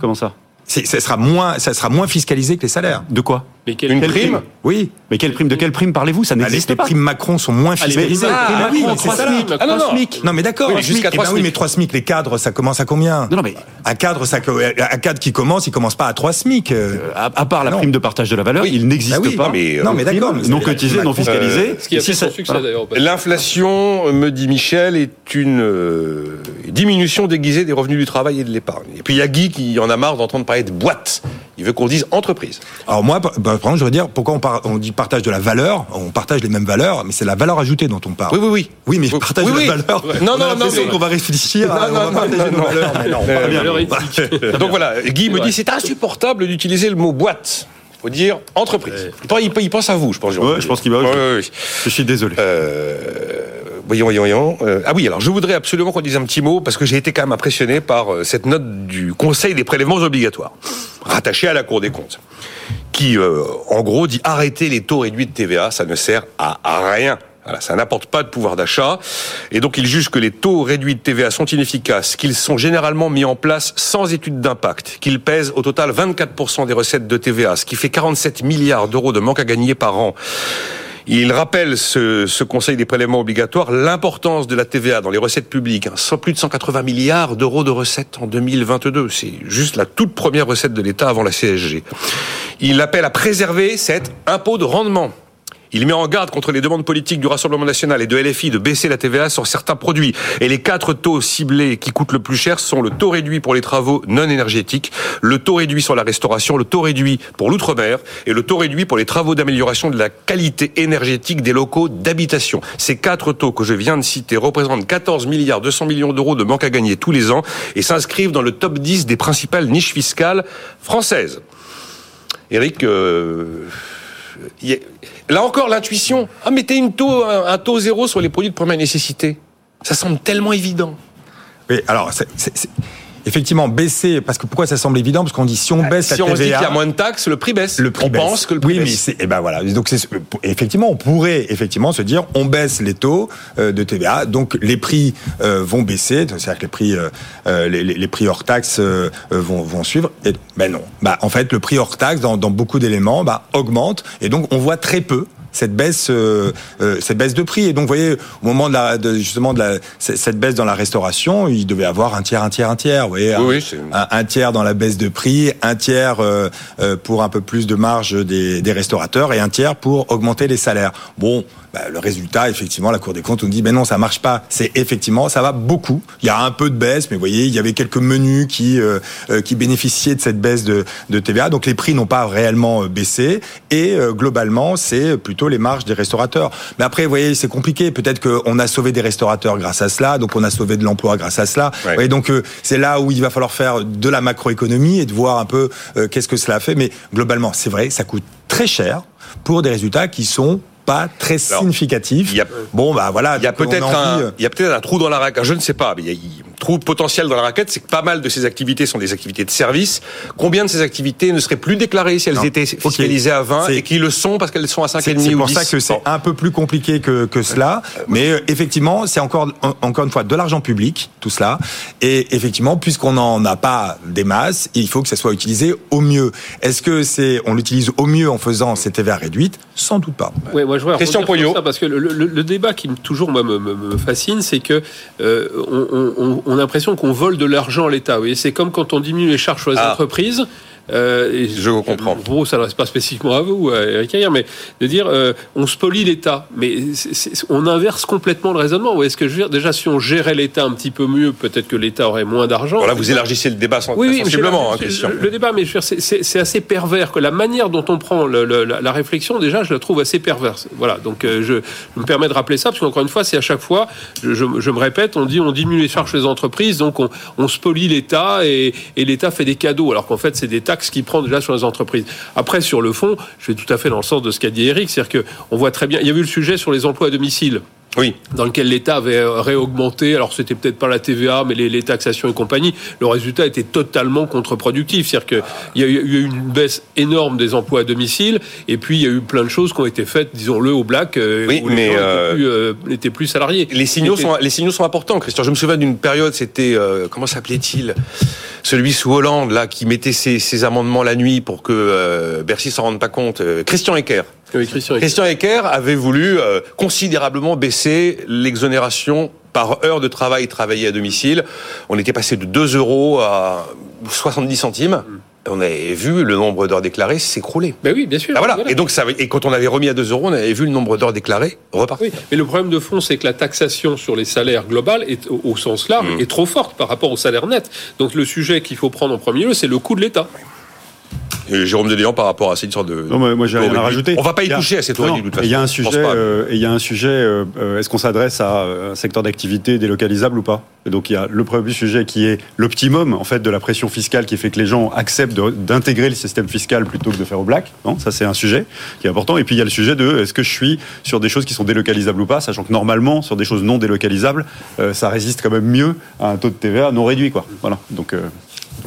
Comment ça? Ça sera moins, ça sera moins fiscalisé que les salaires. De quoi? Mais quelle- Une quelle prime? Oui. Mais quelle prime De quelle prime parlez-vous? Ça les, n'existe les pas. primes Macron sont moins Ah, les fiscalisées. primes Ah, Macron, oui, c'est ça. SMIC. Ah, non, non. Mais d'accord, Oui, jusqu'à SMIC. Eh trois ben oui, SMIC. mais 3 SMIC, les cadres, ça commence à combien? Non, non, mais Un cadre, ça, un cadre qui commence, il commence pas à 3 SMIC. euh. à, à part la Non. prime de partage de la valeur, Oui. il n'existe Ah oui, pas. non, mais, euh, non mais prime d'accord. non cotisée, non Macron- fiscalisée. Ce qui a Et si fait son ça- succès voilà. d'ailleurs. L'inflation, me dit Michel, est une euh, diminution déguisée des revenus du travail et de l'épargne. Et puis il y a Guy qui en a marre d'entendre parler de boîte. Il veut qu'on dise entreprise. Alors moi, par par exemple, je veux dire, pourquoi on, par- on dit partage de la valeur On partage les mêmes valeurs, mais c'est la valeur ajoutée dont on parle. Oui, oui, oui. Oui, mais Oui, partage oui, de oui. la valeur. Ouais. on Non, non, non, qu'on va réfléchir, à- Non, on va non, partager non, nos non. valeurs. Mais non, Euh, bien. Valeur. Donc voilà, Guy me dit c'est insupportable d'utiliser le mot boîte. Il faut dire entreprise. Il, il pense à vous, je pense. Ouais, je pense qu'il va- ouais. Je suis désolé. Euh, voyons, voyons, voyons. Euh, ah oui, alors je voudrais absolument qu'on dise un petit mot parce que j'ai été quand même impressionné par euh, cette note du Conseil des prélèvements obligatoires, rattachée à la Cour des comptes, qui, euh, en gros, dit arrêter les taux réduits de TVA, ça ne sert à, rien. Ça n'apporte pas de pouvoir d'achat. Et donc, il juge que les taux réduits de TVA sont inefficaces, qu'ils sont généralement mis en place sans étude d'impact, qu'ils pèsent au total 24% des recettes de TVA, ce qui fait 47 milliards d'euros de manque à gagner par an. Il rappelle ce, ce Conseil des prélèvements obligatoires l'importance de la TVA dans les recettes publiques. hein. Plus de 180 milliards d'euros de recettes en 2022. C'est juste la toute première recette de l'État avant la CSG. Il appelle à préserver cet impôt de rendement. Il met en garde contre les demandes politiques du Rassemblement national et de LFI de baisser la TVA sur certains produits. Et les quatre taux ciblés qui coûtent le plus cher sont le taux réduit pour les travaux non énergétiques, le taux réduit sur la restauration, le taux réduit pour l'outre-mer et le taux réduit pour les travaux d'amélioration de la qualité énergétique des locaux d'habitation. Ces quatre taux que je viens de citer représentent 14 milliards 200 millions d'euros de manque à gagner tous les ans et s'inscrivent dans le top 10 des principales niches fiscales françaises. Eric, euh, là encore l'intuition. Ah, mettez une taux, un, taux zéro sur les produits de première nécessité. Ça semble tellement évident. Oui, alors, c'est- effectivement, baisser, parce que pourquoi ça semble évident Parce qu'on dit si on baisse Ah, si la on dit qu'il y TVA, a moins de taxes, le prix baisse. le prix on baisse. pense que le prix oui, mais baisse. c'est, et ben voilà. Donc c'est, effectivement, on pourrait effectivement se dire, on baisse les taux euh, de TVA, donc les prix euh, vont baisser, c'est-à-dire que les prix, euh, les, prix hors taxe vont, vont suivre. Et, ben non. Bah en fait, le prix hors taxe dans, dans beaucoup d'éléments, bah augmente, et donc on voit très peu cette baisse, euh, euh, cette baisse de prix. Et donc, vous voyez, au moment de la, de, justement de la, cette baisse dans la restauration, il devait avoir un tiers, un tiers, un tiers. Vous voyez, Oui, un, oui, c'est- un, un tiers dans la baisse de prix, un tiers euh, euh, pour un peu plus de marge des, des restaurateurs et un tiers pour augmenter les salaires. Bon, bah, le résultat, effectivement, la Cour des comptes nous dit, ben non, ça marche pas. C'est effectivement, ça va beaucoup. Il y a un peu de baisse, mais vous voyez, il y avait quelques menus qui euh, euh, qui bénéficiaient de cette baisse de, de TVA. Donc les prix n'ont pas réellement euh, baissé et euh, globalement, c'est plutôt les marges des restaurateurs. Mais après, vous voyez, c'est compliqué. Peut-être qu'on a sauvé des restaurateurs grâce à cela, donc on a sauvé de l'emploi grâce à cela. Ouais. Vous voyez, donc euh, c'est là où il va falloir faire de la macroéconomie et de voir un peu euh, qu'est-ce que cela a fait. Mais globalement, c'est vrai, ça coûte très cher pour des résultats qui sont pas très Alors, significatifs. il y a- bon, bah voilà. Il y a donc on peut-être envie, un, euh, il y a peut-être un trou dans la raquette. Je ne sais pas. Mais il y a- il- trou potentiel dans la raquette, c'est que pas mal de ces activités sont des activités de service. Combien de ces activités ne seraient plus déclarées si elles étaient fiscalisées à 20 et qui le sont parce qu'elles sont à 5,5 ou 10 C'est pour ça que c'est un peu plus compliqué que, que cela. Mais euh, effectivement, c'est encore, encore une fois de l'argent public, tout cela. Et effectivement, puisqu'on n'en a pas des masses, il faut que ça soit utilisé au mieux. Est-ce que c'est, on l'utilise au mieux en faisant cette TVA réduite? Sans doute pas. Ouais, moi je vois Question Ça parce que le, le, débat qui toujours moi me, me, fascine, c'est que euh, on, on, on, a l'impression qu'on vole de l'argent à l'État. Oui, c'est comme quand on diminue les charges sur les ah. entreprises. Euh, je vous comprends. Bon, ça ne reste pas spécifiquement à vous, Eric Ayer, mais de dire euh, on spolie l'État. Mais on inverse complètement le raisonnement. Ou est-ce que je veux dire, déjà, si on gérait l'État un petit peu mieux, peut-être que l'État aurait moins d'argent. Voilà, vous élargissez le débat sans, oui, sensiblement, hein, Christian. Le, débat, mais c'est assez pervers que la manière dont on prend le, la, réflexion, déjà, je la trouve assez perverse. Voilà, donc euh, je, me permets de rappeler ça, parce qu'encore une fois, c'est à chaque fois, je, je, me répète, on dit on diminue les charges les entreprises, donc on, on spolie l'État et, et l'État fait des cadeaux, alors qu'en fait, c'est des taxes qui prend déjà sur les entreprises. Après, sur le fond, je vais tout à fait dans le sens de ce qu'a dit Eric, c'est-à-dire qu'on voit très bien, il y a eu le sujet sur les emplois à domicile. Oui. Dans lequel l'État avait réaugmenté, alors c'était peut-être pas la TVA, mais les, taxations et compagnie. Le résultat était totalement contre-productif. C'est-à-dire qu'il y a eu une baisse énorme des emplois à domicile, et puis il y a eu plein de choses qui ont été faites, disons-le, au black, euh, oui, où mais les euh, n'étaient plus, salariés. Les signaux, sont, les signaux sont importants, Christian. Je me souviens d'une période, c'était, euh, comment s'appelait-il? Celui sous Hollande là qui mettait ses, amendements la nuit pour que euh, Bercy s'en rende pas compte. Euh, Christian Ecker. Christian Ecker. avait voulu euh, considérablement baisser l'exonération par heure de travail travaillé à domicile. On était passé de 2 euros à 70 centimes. Mm on avait vu le nombre d'heures déclarées s'écrouler. Ben oui, bien sûr. Ah, voilà. Et donc ça, et quand on avait remis à 2 euros, on avait vu le nombre d'heures déclarées repartir. Oui. Mais le problème de fond, c'est que la taxation sur les salaires global, est, au, sens large, mmh. est trop forte par rapport au salaire net. Donc le sujet qu'il faut prendre en premier lieu, c'est le coût de l'État. Et Jérôme Dédéan par rapport à cette sorte de. Non, mais moi j'ai rien à rajouter. On va pas y toucher à cette loi de toute façon. Il y a un sujet. Euh, il y a un sujet. Euh, est-ce qu'on s'adresse à un secteur d'activité délocalisable ou pas? Et Donc il y a le premier sujet qui est l'optimum en fait de la pression fiscale qui fait que les gens acceptent d'intégrer le système fiscal plutôt que de faire au black. Non, ça c'est un sujet qui est important. Et puis il y a le sujet de est-ce que je suis sur des choses qui sont délocalisables ou pas, sachant que normalement sur des choses non délocalisables, euh, ça résiste quand même mieux à un taux de TVA non réduit quoi. Voilà. Donc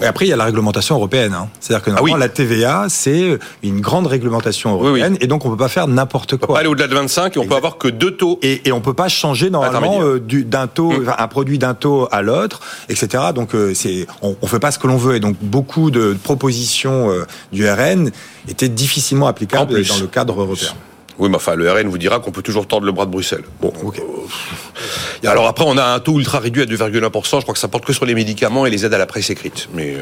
et après, il y a la réglementation européenne. Hein. C'est-à-dire que ah normalement, la TVA, c'est une grande réglementation européenne, et donc on peut pas faire n'importe quoi. On peut pas aller au-delà de 25, et on peut avoir que deux taux. Et, et on peut pas changer normalement euh, d'un taux, mmh. un produit d'un taux à l'autre, etc. Donc euh, c'est, on, on fait pas ce que l'on veut, et donc beaucoup de propositions euh, du RN étaient difficilement applicables dans le cadre européen. Oui, mais enfin, le RN vous dira qu'on peut toujours tordre le bras de Bruxelles. Bon, ok. Et alors après, on a un taux ultra réduit à 2,1%. Je crois que ça porte que sur les médicaments et les aides à la presse écrite. Mais euh,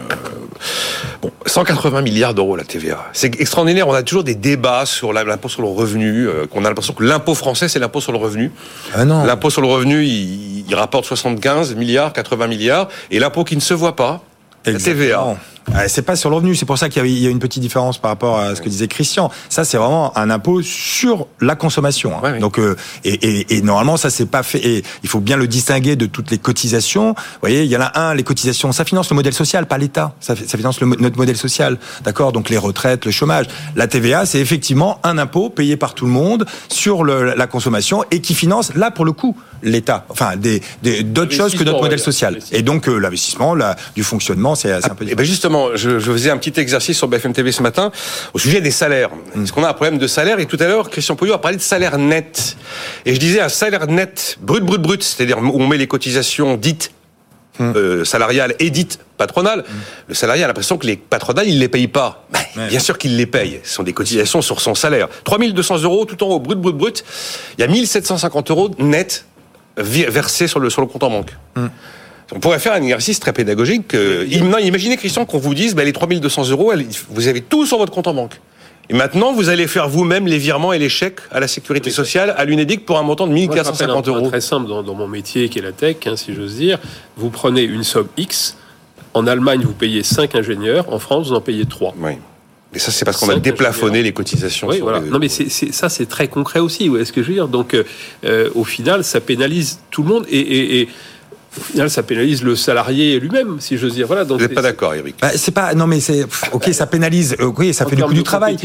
bon, 180 milliards d'euros la TVA. C'est extraordinaire. On a toujours des débats sur l'impôt sur le revenu. Euh, qu'on a l'impression que l'impôt français, c'est l'impôt sur le revenu. Ah non. L'impôt sur le revenu, il, il rapporte 75 milliards, 80 milliards. Et l'impôt qui ne se voit pas, la TVA. Euh, c'est pas sur le revenu, c'est pour ça qu'il y a une petite différence par rapport à ce que disait Christian. Ça, c'est vraiment un impôt sur la consommation. Hein. Donc, euh, et, et, et, normalement, ça c'est pas fait. Et il faut bien le distinguer de toutes les cotisations. Vous voyez, il y en a un, les cotisations, ça finance le modèle social, pas l'État. Ça, ça, finance le, notre modèle social, d'accord? Donc les retraites, le chômage. La TVA, c'est effectivement un impôt payé par tout le monde sur le, la consommation et qui finance là pour le coup l'État. Enfin, des d'autres choses que notre modèle social. Et donc euh, l'investissement, du fonctionnement, c'est un peu. Et ben justement je, faisais un petit exercice sur BFM TV ce matin au sujet des salaires. Est-ce qu'on a un problème de salaire Et tout à l'heure, Christian Pouillot a parlé de salaire net. Et je disais un salaire net brut, brut, brut, c'est-à-dire où on met les cotisations dites hum. euh, salariales et dites patronales. Hum. Le salarié a l'impression que les patronales, il les paye pas. Ben, bien sûr qu'il les paye. Ce sont des cotisations sur son salaire. 3200 euros tout en haut, brut, brut, brut. Il y a 1750 euros net versés sur le, sur le compte en banque. Hum. On pourrait faire un exercice très pédagogique. Euh, imaginez, Christian, qu'on vous dise, bah, les 3200 euros, vous avez tout sur votre compte en banque. Et maintenant, vous allez faire vous-même les virements et les chèques à la sécurité sociale, à l'UNEDIC, pour un montant de 1450 euros. C'est très simple dans, mon métier qui est la tech, hein, si j'ose dire. Vous prenez une somme X. En Allemagne, vous payez 5 ingénieurs. En France, vous en payez 3. Oui. Et ça, c'est parce qu'on a déplafonné les cotisations. Oui, voilà. Non, mais ça, c'est très concret aussi. est ce que je veux dire. Donc, euh, euh, au final, ça pénalise tout le monde. et, ça pénalise le salarié lui-même, si j'ose dire. Voilà. Donc Vous n'êtes pas d'accord, Eric bah, C'est pas. Non, mais c'est. Ok, ça pénalise. Euh, oui, ça fait du coup du travail.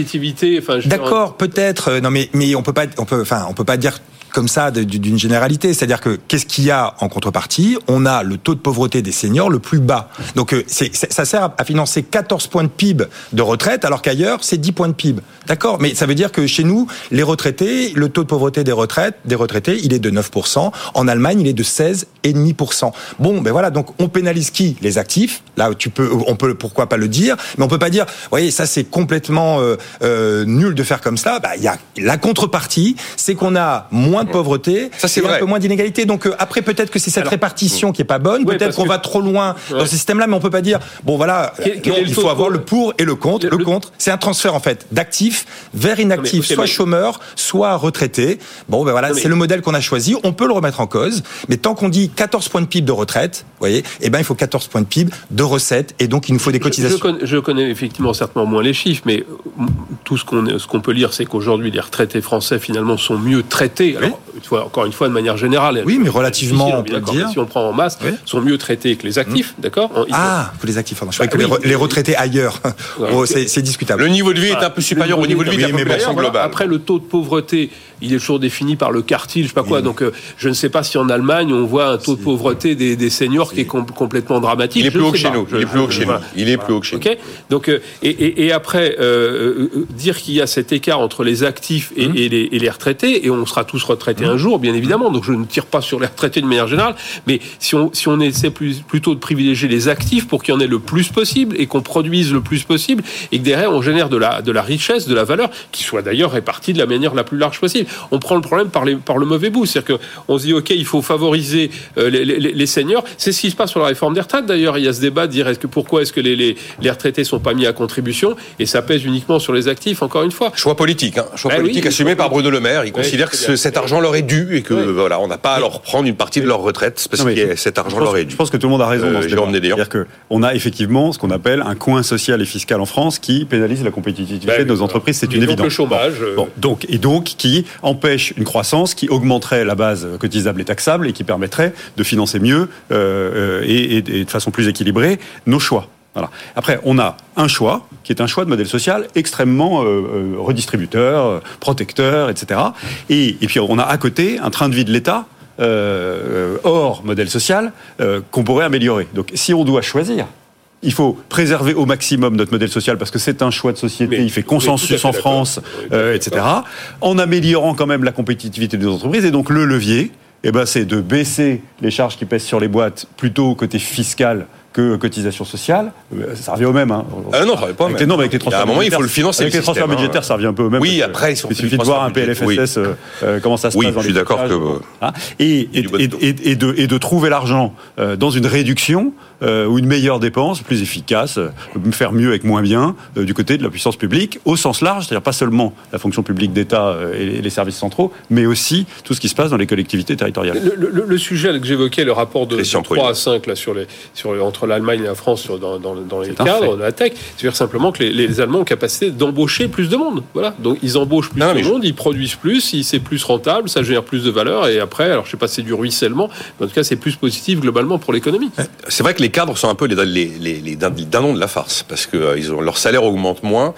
Enfin, d'accord, peut-être. Euh, non, mais mais on peut pas. On peut. Enfin, on peut pas dire comme ça d'une généralité. C'est-à-dire que qu'est-ce qu'il y a en contrepartie? On a le taux de pauvreté des seniors le plus bas. Donc euh, ça sert à financer 14 points de PIB de retraite, alors qu'ailleurs c'est 10 points de PIB. D'accord? Mais ça veut dire que chez nous, les retraités, le taux de pauvreté des retraites, des retraités, il est de 9%. En Allemagne, il est de 16,5%. Bon, ben voilà, donc on pénalise qui? Les actifs. Là, tu peux, on peut, pourquoi pas le dire, mais on peut pas dire, vous voyez, ça c'est complètement euh, euh, nul de faire comme ça. Bah, il y a la contrepartie, c'est qu'on a moins de pauvreté, ça c'est un peu moins d'inégalité. Donc euh, après, peut-être que c'est cette répartition qui est pas bonne, peut-être qu'on va trop loin dans ce système-là, mais on peut pas dire, bon voilà, il faut avoir le pour et le contre. Le, contre, c'est un transfert en fait d'actifs vers inactifs, soit chômeurs, soit retraités. Bon, ben voilà, c'est le modèle qu'on a choisi. On peut le remettre en cause, mais tant qu'on dit 14 points de PIB de retraite, vous voyez, eh ben il faut 14 points de PIB de recettes, et donc il nous faut des cotisations. Je, connais, effectivement certainement moins les chiffres, mais tout ce qu'on ce qu'on peut lire, c'est qu'aujourd'hui les retraités français finalement sont mieux traités. Alors, encore une fois, de manière générale. Oui, mais relativement, on peut dire. Si on prend en masse, sont mieux traités que les actifs, mmh. d'accord Ah, que les actifs. Je croyais bah que les, retraités ailleurs. Oh, c'est discutable. Le niveau de vie est un peu supérieur au niveau de vie de la population globale. Après, le taux de pauvreté, il est toujours défini par le quartile, je sais pas quoi. Donc, euh, je ne sais pas si en Allemagne on voit un taux de pauvreté des, seniors qui est complètement dramatique. Il est plus haut que chez nous. Il est plus haut que chez nous. Il est plus haut que chez nous. Donc, euh, et, après euh, dire qu'il y a cet écart entre les actifs et, mmh. les, et les retraités, et on sera tous retraités un mmh. jour, bien évidemment. Donc, je ne tire pas sur les retraités de manière générale, mais si on si on essaie plus, plutôt de privilégier les actifs pour qu'il y en ait le plus possible et qu'on produise le plus possible, et que derrière on génère de la de la richesse, de la valeur, qui soit d'ailleurs répartie de la manière la plus large possible. On prend le problème par, les, par le mauvais bout. C'est-à-dire qu'on se dit, OK, il faut favoriser euh, les, les, les, seniors. C'est ce qui se passe sur la réforme des retraites, d'ailleurs. Il y a ce débat de dire, est-ce que, pourquoi est-ce que les, les, les retraités sont pas mis à contribution? Et ça pèse uniquement sur les actifs, encore une fois. Choix politique, hein. choix ben politique assumé par Bruno Le Maire. Il considère que cet argent leur est dû et que, voilà, on n'a pas à leur prendre une partie de leur retraite parce que cet argent leur est dû. Je pense que tout le monde a raison euh, dans ce débat. C'est-à-dire qu'on a effectivement ce qu'on appelle un coin social et fiscal en France qui pénalise la compétitivité ben de nos entreprises. C'est une évidence. le chômage. Euh, donc, et donc qui empêche une croissance qui augmenterait la base cotisable et taxable et qui permettrait de financer mieux euh, euh, et, de façon plus équilibrée nos choix. Voilà. Après, on a un choix qui est un choix de modèle social extrêmement redistributeur, protecteur, etc. Et, et, puis on a à côté un train de vie de l'État hors modèle social qu'on pourrait améliorer. Donc si on doit choisir, il faut préserver au maximum notre modèle social parce que c'est un choix de société, il fait consensus en France, euh, etc. En améliorant quand même la compétitivité des entreprises. Et donc le levier, eh ben, c'est de baisser les charges qui pèsent sur les boîtes plutôt côté fiscal que cotisation sociale. Euh, ça revient au même. Hein. Ah non, ça revient pas avec les, non, avec les transferts. À un moment, il faut le financer. Avec les transferts hein. budgétaires, ça revient un peu au même. Oui, après, il suffit de voir un PLFSS, euh, comment ça se oui, passe. Oui, je suis d'accord que. Hein. et, et, et, de, et de trouver l'argent dans une réduction euh, ou une meilleure dépense, plus efficace, euh, faire mieux avec moins bien euh, du côté de la puissance publique au sens large, c'est-à-dire pas seulement la fonction publique d'État et les services centraux, mais aussi tout ce qui se passe dans les collectivités territoriales. Le, sujet que j'évoquais, le rapport de, 3 à 5 là, sur les, sur entre l'Allemagne et la France sur, dans, dans, dans les cadres de la tech, c'est-à-dire simplement que les, Allemands ont capacité d'embaucher plus de monde. Voilà. Donc ils embauchent plus de monde, ils produisent plus, c'est plus rentable, ça génère plus de valeur et après, alors je sais pas si c'est du ruissellement, mais en tout cas c'est plus positif globalement pour l'économie. C'est vrai que les cadres sont un peu les, les, les, les de la farce, parce que euh, ils ont, leur salaire augmente moins,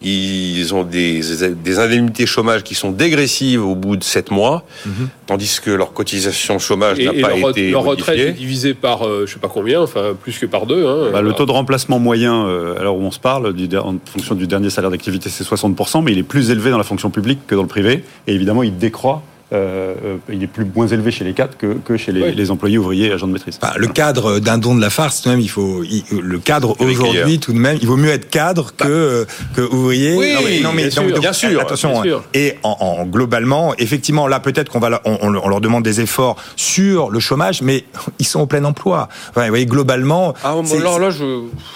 ils ont des, des, indemnités chômage qui sont dégressives au bout de 7 mois, mhm. tandis que leur cotisation chômage n'a pas leur, été leur retraite est divisée par je euh, je sais pas combien, enfin plus que par deux. Hein, bah, le taux de remplacement moyen, euh, alors où on se parle, en fonction du dernier salaire d'activité, c'est 60%, mais il est plus élevé dans la fonction publique que dans le privé, et évidemment il décroît euh, euh, il est plus moins élevé chez les cadres que, que chez les, les, employés ouvriers agents de maîtrise. le cadre d'un don de la farce, tout de même, il faut le cadre aujourd'hui, tout de même, il vaut mieux être cadre que euh, que ouvrier. Oui, non, mais, bien, sûr, attention. Hein. Et en, en, globalement, effectivement, là peut-être qu'on va, on, on, leur demande des efforts sur le chômage, mais ils sont au plein emploi. Enfin, vous voyez, globalement. Ah, alors là, je.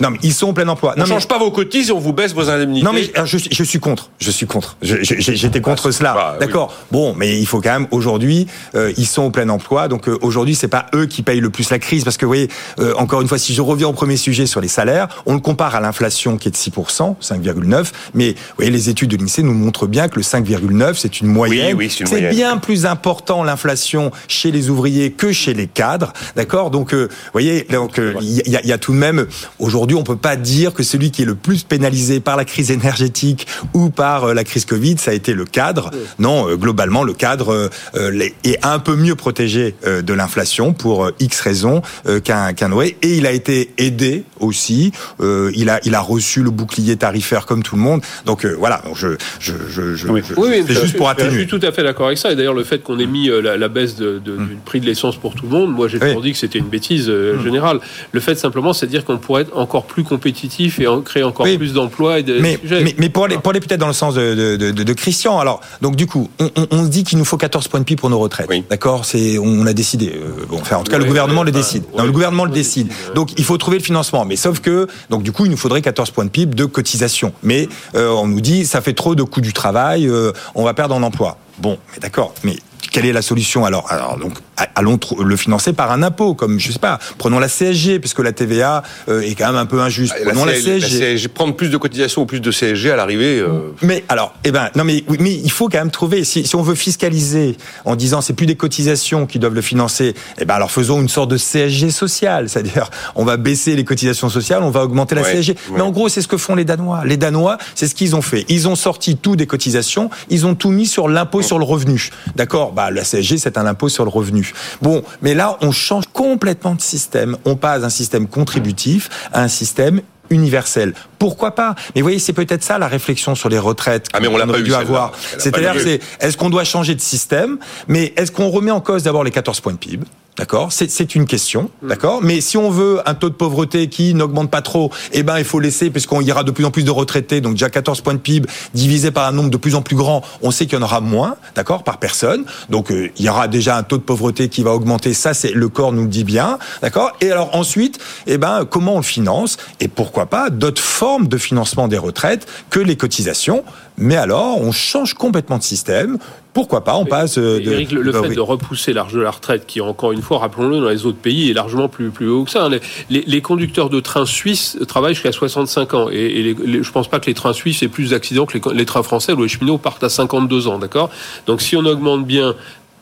Non, mais ils sont au plein emploi. On ne change pas vos cotises et on vous baisse vos indemnités. Non, mais je, je suis contre. Je suis contre. J'étais contre ah, cela. Bah, D'accord. Bon, mais il faut quand même aujourd'hui, euh, ils sont au plein emploi. Donc euh, aujourd'hui, c'est pas eux qui payent le plus la crise, parce que vous voyez, euh, encore une fois, si je reviens au premier sujet sur les salaires, on le compare à l'inflation qui est de 6%, 5,9, mais vous voyez, les études de l'INSEE nous montrent bien que le 5,9, c'est une moyenne. Oui, oui, c'est bien plus important l'inflation chez les ouvriers que chez les cadres, d'accord? Donc, vous voyez, donc il y, a, y, a tout de même aujourd'hui, on peut pas dire que celui qui est le plus pénalisé par la crise énergétique ou par la crise Covid, ça a été le cadre. Non, globalement, le cadre euh, est un peu mieux protégé de l'inflation pour X raisons qu'un qu'un Noé. Et il a été aidé aussi. il a il a reçu le bouclier tarifaire comme tout le monde. Donc voilà. Donc je je je, je, oui. c'est juste pour atténuer. Je suis tout à fait d'accord avec ça. Et d'ailleurs le fait qu'on ait mis la, baisse de, hum. du prix de l'essence pour tout le monde, moi j'ai toujours dit que c'était une bêtise hum. générale. Le fait simplement, c'est de dire qu'on pourrait être encore plus compétitif et créer encore plus d'emplois et de mais, mais, mais, pour aller, pour aller peut-être dans le sens de, de, Christian, alors, donc du coup, on, on, on dit qu'il nous faut 14 points de PIB pour nos retraites. D'accord? C'est, on a décidé. Euh, bon, enfin, en tout cas, le gouvernement le décide. non, le gouvernement le décide. Donc, il faut trouver le financement. Mais sauf que, donc du coup, il nous faudrait 14 points de PIB de cotisation. Mais euh, on nous dit, ça fait trop de coûts du travail, euh, on va perdre en emploi. Bon, mais d'accord. Mais quelle est la solution alors Alors donc allons le financer par un impôt, comme je sais pas, prenons la CSG puisque la TVA euh, est quand même un peu injuste. Ah, prenons la, CSG. Prendre plus de cotisations ou plus de CSG à l'arrivée. Euh, mais alors, eh ben non mais mais il faut quand même trouver si, si on veut fiscaliser en disant c'est plus des cotisations qui doivent le financer, eh ben alors faisons une sorte de CSG sociale, c'est-à-dire on va baisser les cotisations sociales, on va augmenter la CSG. Mais en gros, c'est ce que font les Danois. Les Danois, c'est ce qu'ils ont fait. Ils ont sorti tout des cotisations, ils ont tout mis sur l'impôt sur le revenu. D'accord? Bah, la CSG, c'est un impôt sur le revenu. Bon, mais là, on change complètement de système. On passe d'un système contributif à un système universel. Pourquoi pas? Mais vous voyez, c'est peut-être ça la réflexion sur les retraites ah, mais on l'a pas dû avoir. C'est-à-dire, c'est est-ce qu'on doit changer de système? Mais est-ce qu'on remet en cause d'abord les 14 points de PIB D'accord? C'est une question, mm. d'accord? Mais si on veut un taux de pauvreté qui n'augmente pas trop, eh ben il faut laisser, puisqu'on y aura de plus en plus de retraités, donc déjà 14 points de PIB divisé par un nombre de plus en plus grand, on sait qu'il y en aura moins, d'accord, par personne. Donc euh, il y aura déjà un taux de pauvreté qui va augmenter, ça c'est le corps nous le dit bien, d'accord? Et alors ensuite, eh ben comment on le finance? Et pourquoi pas d'autres formes de financement des retraites que les cotisations mais alors, on change complètement de système. Pourquoi pas On passe euh, de. Eric, le, fait de repousser l'âge de la retraite, qui encore une fois, rappelons-le, dans les autres pays est largement plus plus haut que ça. Hein. Les, conducteurs de trains suisses travaillent jusqu'à 65 ans, et, je pense pas que les trains suisses aient plus d'accidents que les, les, trains français où les cheminots partent à 52 ans, d'accord? Donc si on augmente bien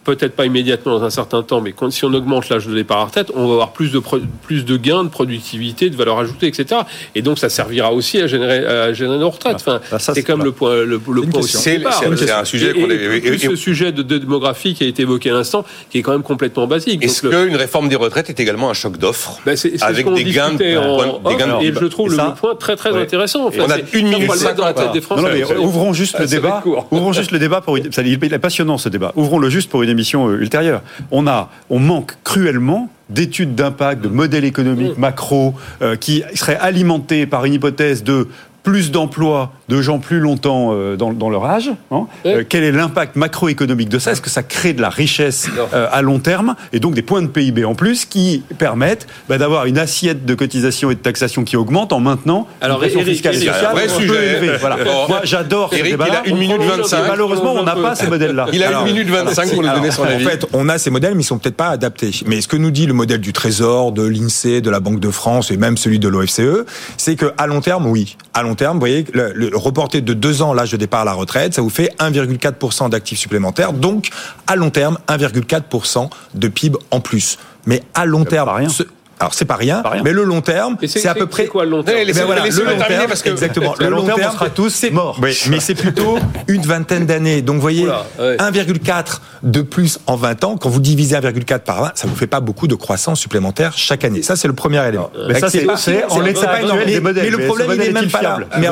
peut-être pas immédiatement dans un certain temps, mais quand, si on augmente l'âge de départ à retraite, on va avoir plus de, plus de gains de productivité, de valeur ajoutée, etc. Et donc ça servira aussi à générer, à générer nos retraites. Enfin, bah, c'est comme le point, le, point aussi. C'est un sujet qu'on est. ce sujet de, démographie qui a été évoqué à l'instant, qui est quand même complètement basique. Est-ce qu'une réforme des retraites est également un choc d'offres bah, avec des gains, de, en, Et je trouve le, point très très intéressant. En on a une minute dans la tête des Français. Ouvrons juste le débat. Ouvrons juste le débat pour. Il est passionnant ce débat. Ouvrons le juste pour une émission euh, ultérieure. On, a, on manque cruellement d'études d'impact, de modèles économiques macro, euh, qui seraient alimentés par une hypothèse de plus d'emplois de gens plus longtemps euh, dans, leur âge. Hein. Euh, quel est l'impact macroéconomique de ça? Est-ce que ça crée de la richesse euh, à long terme? Et donc des points de PIB en plus qui permettent bah, d'avoir une assiette de cotisation et de taxation qui augmente en maintenant Alors, une fiscale et sociale vrai sujet. Voilà. Moi, j'adore ce débat. Il a une minute 25. malheureusement, on n'a pas ces modèles-là. Il a une minute 25 pour nous donner son avis. En fait, on a ces modèles, mais ils sont peut-être pas adaptés. Mais ce que nous dit le modèle du Trésor, de l'INSEE, de la Banque de France et même celui de l'OFCE, c'est que à long terme, oui, à long terme, vous voyez, le, le reporter de deux ans l'âge de départ à la retraite, ça vous fait 1,4% d'actifs supplémentaires, donc à long terme 1,4% de PIB en plus. Mais à long terme, rien. Alors c'est pas rien, mais le long terme, c'est à peu près quoi le long terme ben voilà, Le long terme, parce que exactement. Le long terme, on sera tous morts. mais c'est plutôt une vingtaine d'années. Donc vous voyez, 1,4 de plus en 20 ans. Quand vous divisez 1,4 par 20, ça vous fait pas beaucoup de croissance supplémentaire chaque année. Ça c'est le premier élément. Mais ça c'est en l'état des modèles. Mais le problème il n'est même pas là. Mais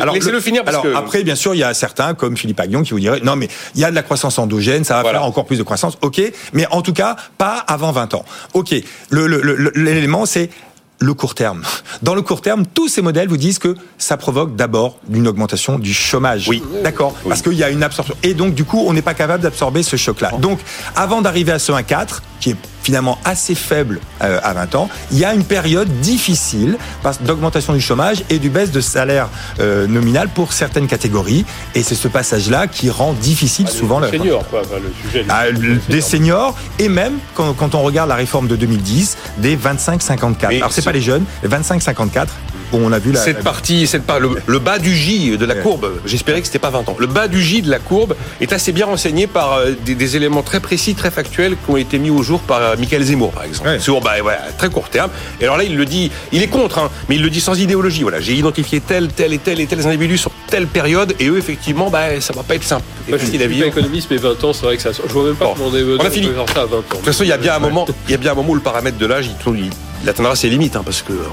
alors laissez-le finir parce que après bien sûr il y a certains comme Philippe Aguillon qui vous diraient non mais il y a de la croissance endogène, ça va faire encore plus de croissance. OK, mais en tout cas pas avant 20 ans. OK. Le l'élément, c'est le court terme. Dans le court terme, tous ces modèles vous disent que ça provoque d'abord une augmentation du chômage. Oui. D'accord. Parce qu'il y a une absorption. Et donc, du coup, on n'est pas capable d'absorber ce choc-là. Donc, avant d'arriver à ce 1,4, qui est finalement assez faible euh, à 20 ans, il y a une période difficile d'augmentation du chômage et du baisse de salaire euh, nominal pour certaines catégories. Et c'est ce passage-là qui rend difficile ah, souvent le seniors, quoi, le sujet ah, des seniors et même quand, quand, on regarde la réforme de 2010 des 25-54. Alors c'est pas les jeunes, les 25-54 où on a vu la. Cette partie, cette part, le, bas du J de la courbe, j'espérais que c'était pas 20 ans. Le bas du J de la courbe est assez bien renseigné par euh, des, éléments très précis, très factuels qui ont été mis au jour par Michael Zemmour, par exemple. Sur bah, ouais, très court terme. Et alors là, il le dit, il est contre, hein, mais il le dit sans idéologie. Voilà, j'ai identifié tel, tel et tel et tel individus sur telle période, et eux, effectivement, bah, ça va pas être simple. Moi, je suis pas économiste, mais 20 ans, c'est vrai que ça. Je vois même pas comment on a fini. ça à 20 ans. De toute façon, il y a bien un moment, il y a bien un moment où le paramètre de l'âge, il, il atteindra ses limites, hein, parce que euh,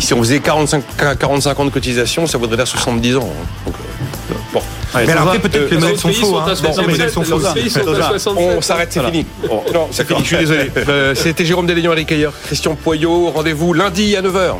si on faisait 45, 45 ans de cotisation, ça voudrait dire 70 ans. Hein. Donc, euh, bon. mais après, peut-être que les modèles sont faux. Hein. sont faux. On s'arrête, c'est fini. Non, c'est fini, je suis désolé. Euh, c'était Jérôme Delignon, Eric Christian Poyot. Rendez-vous lundi à 9h.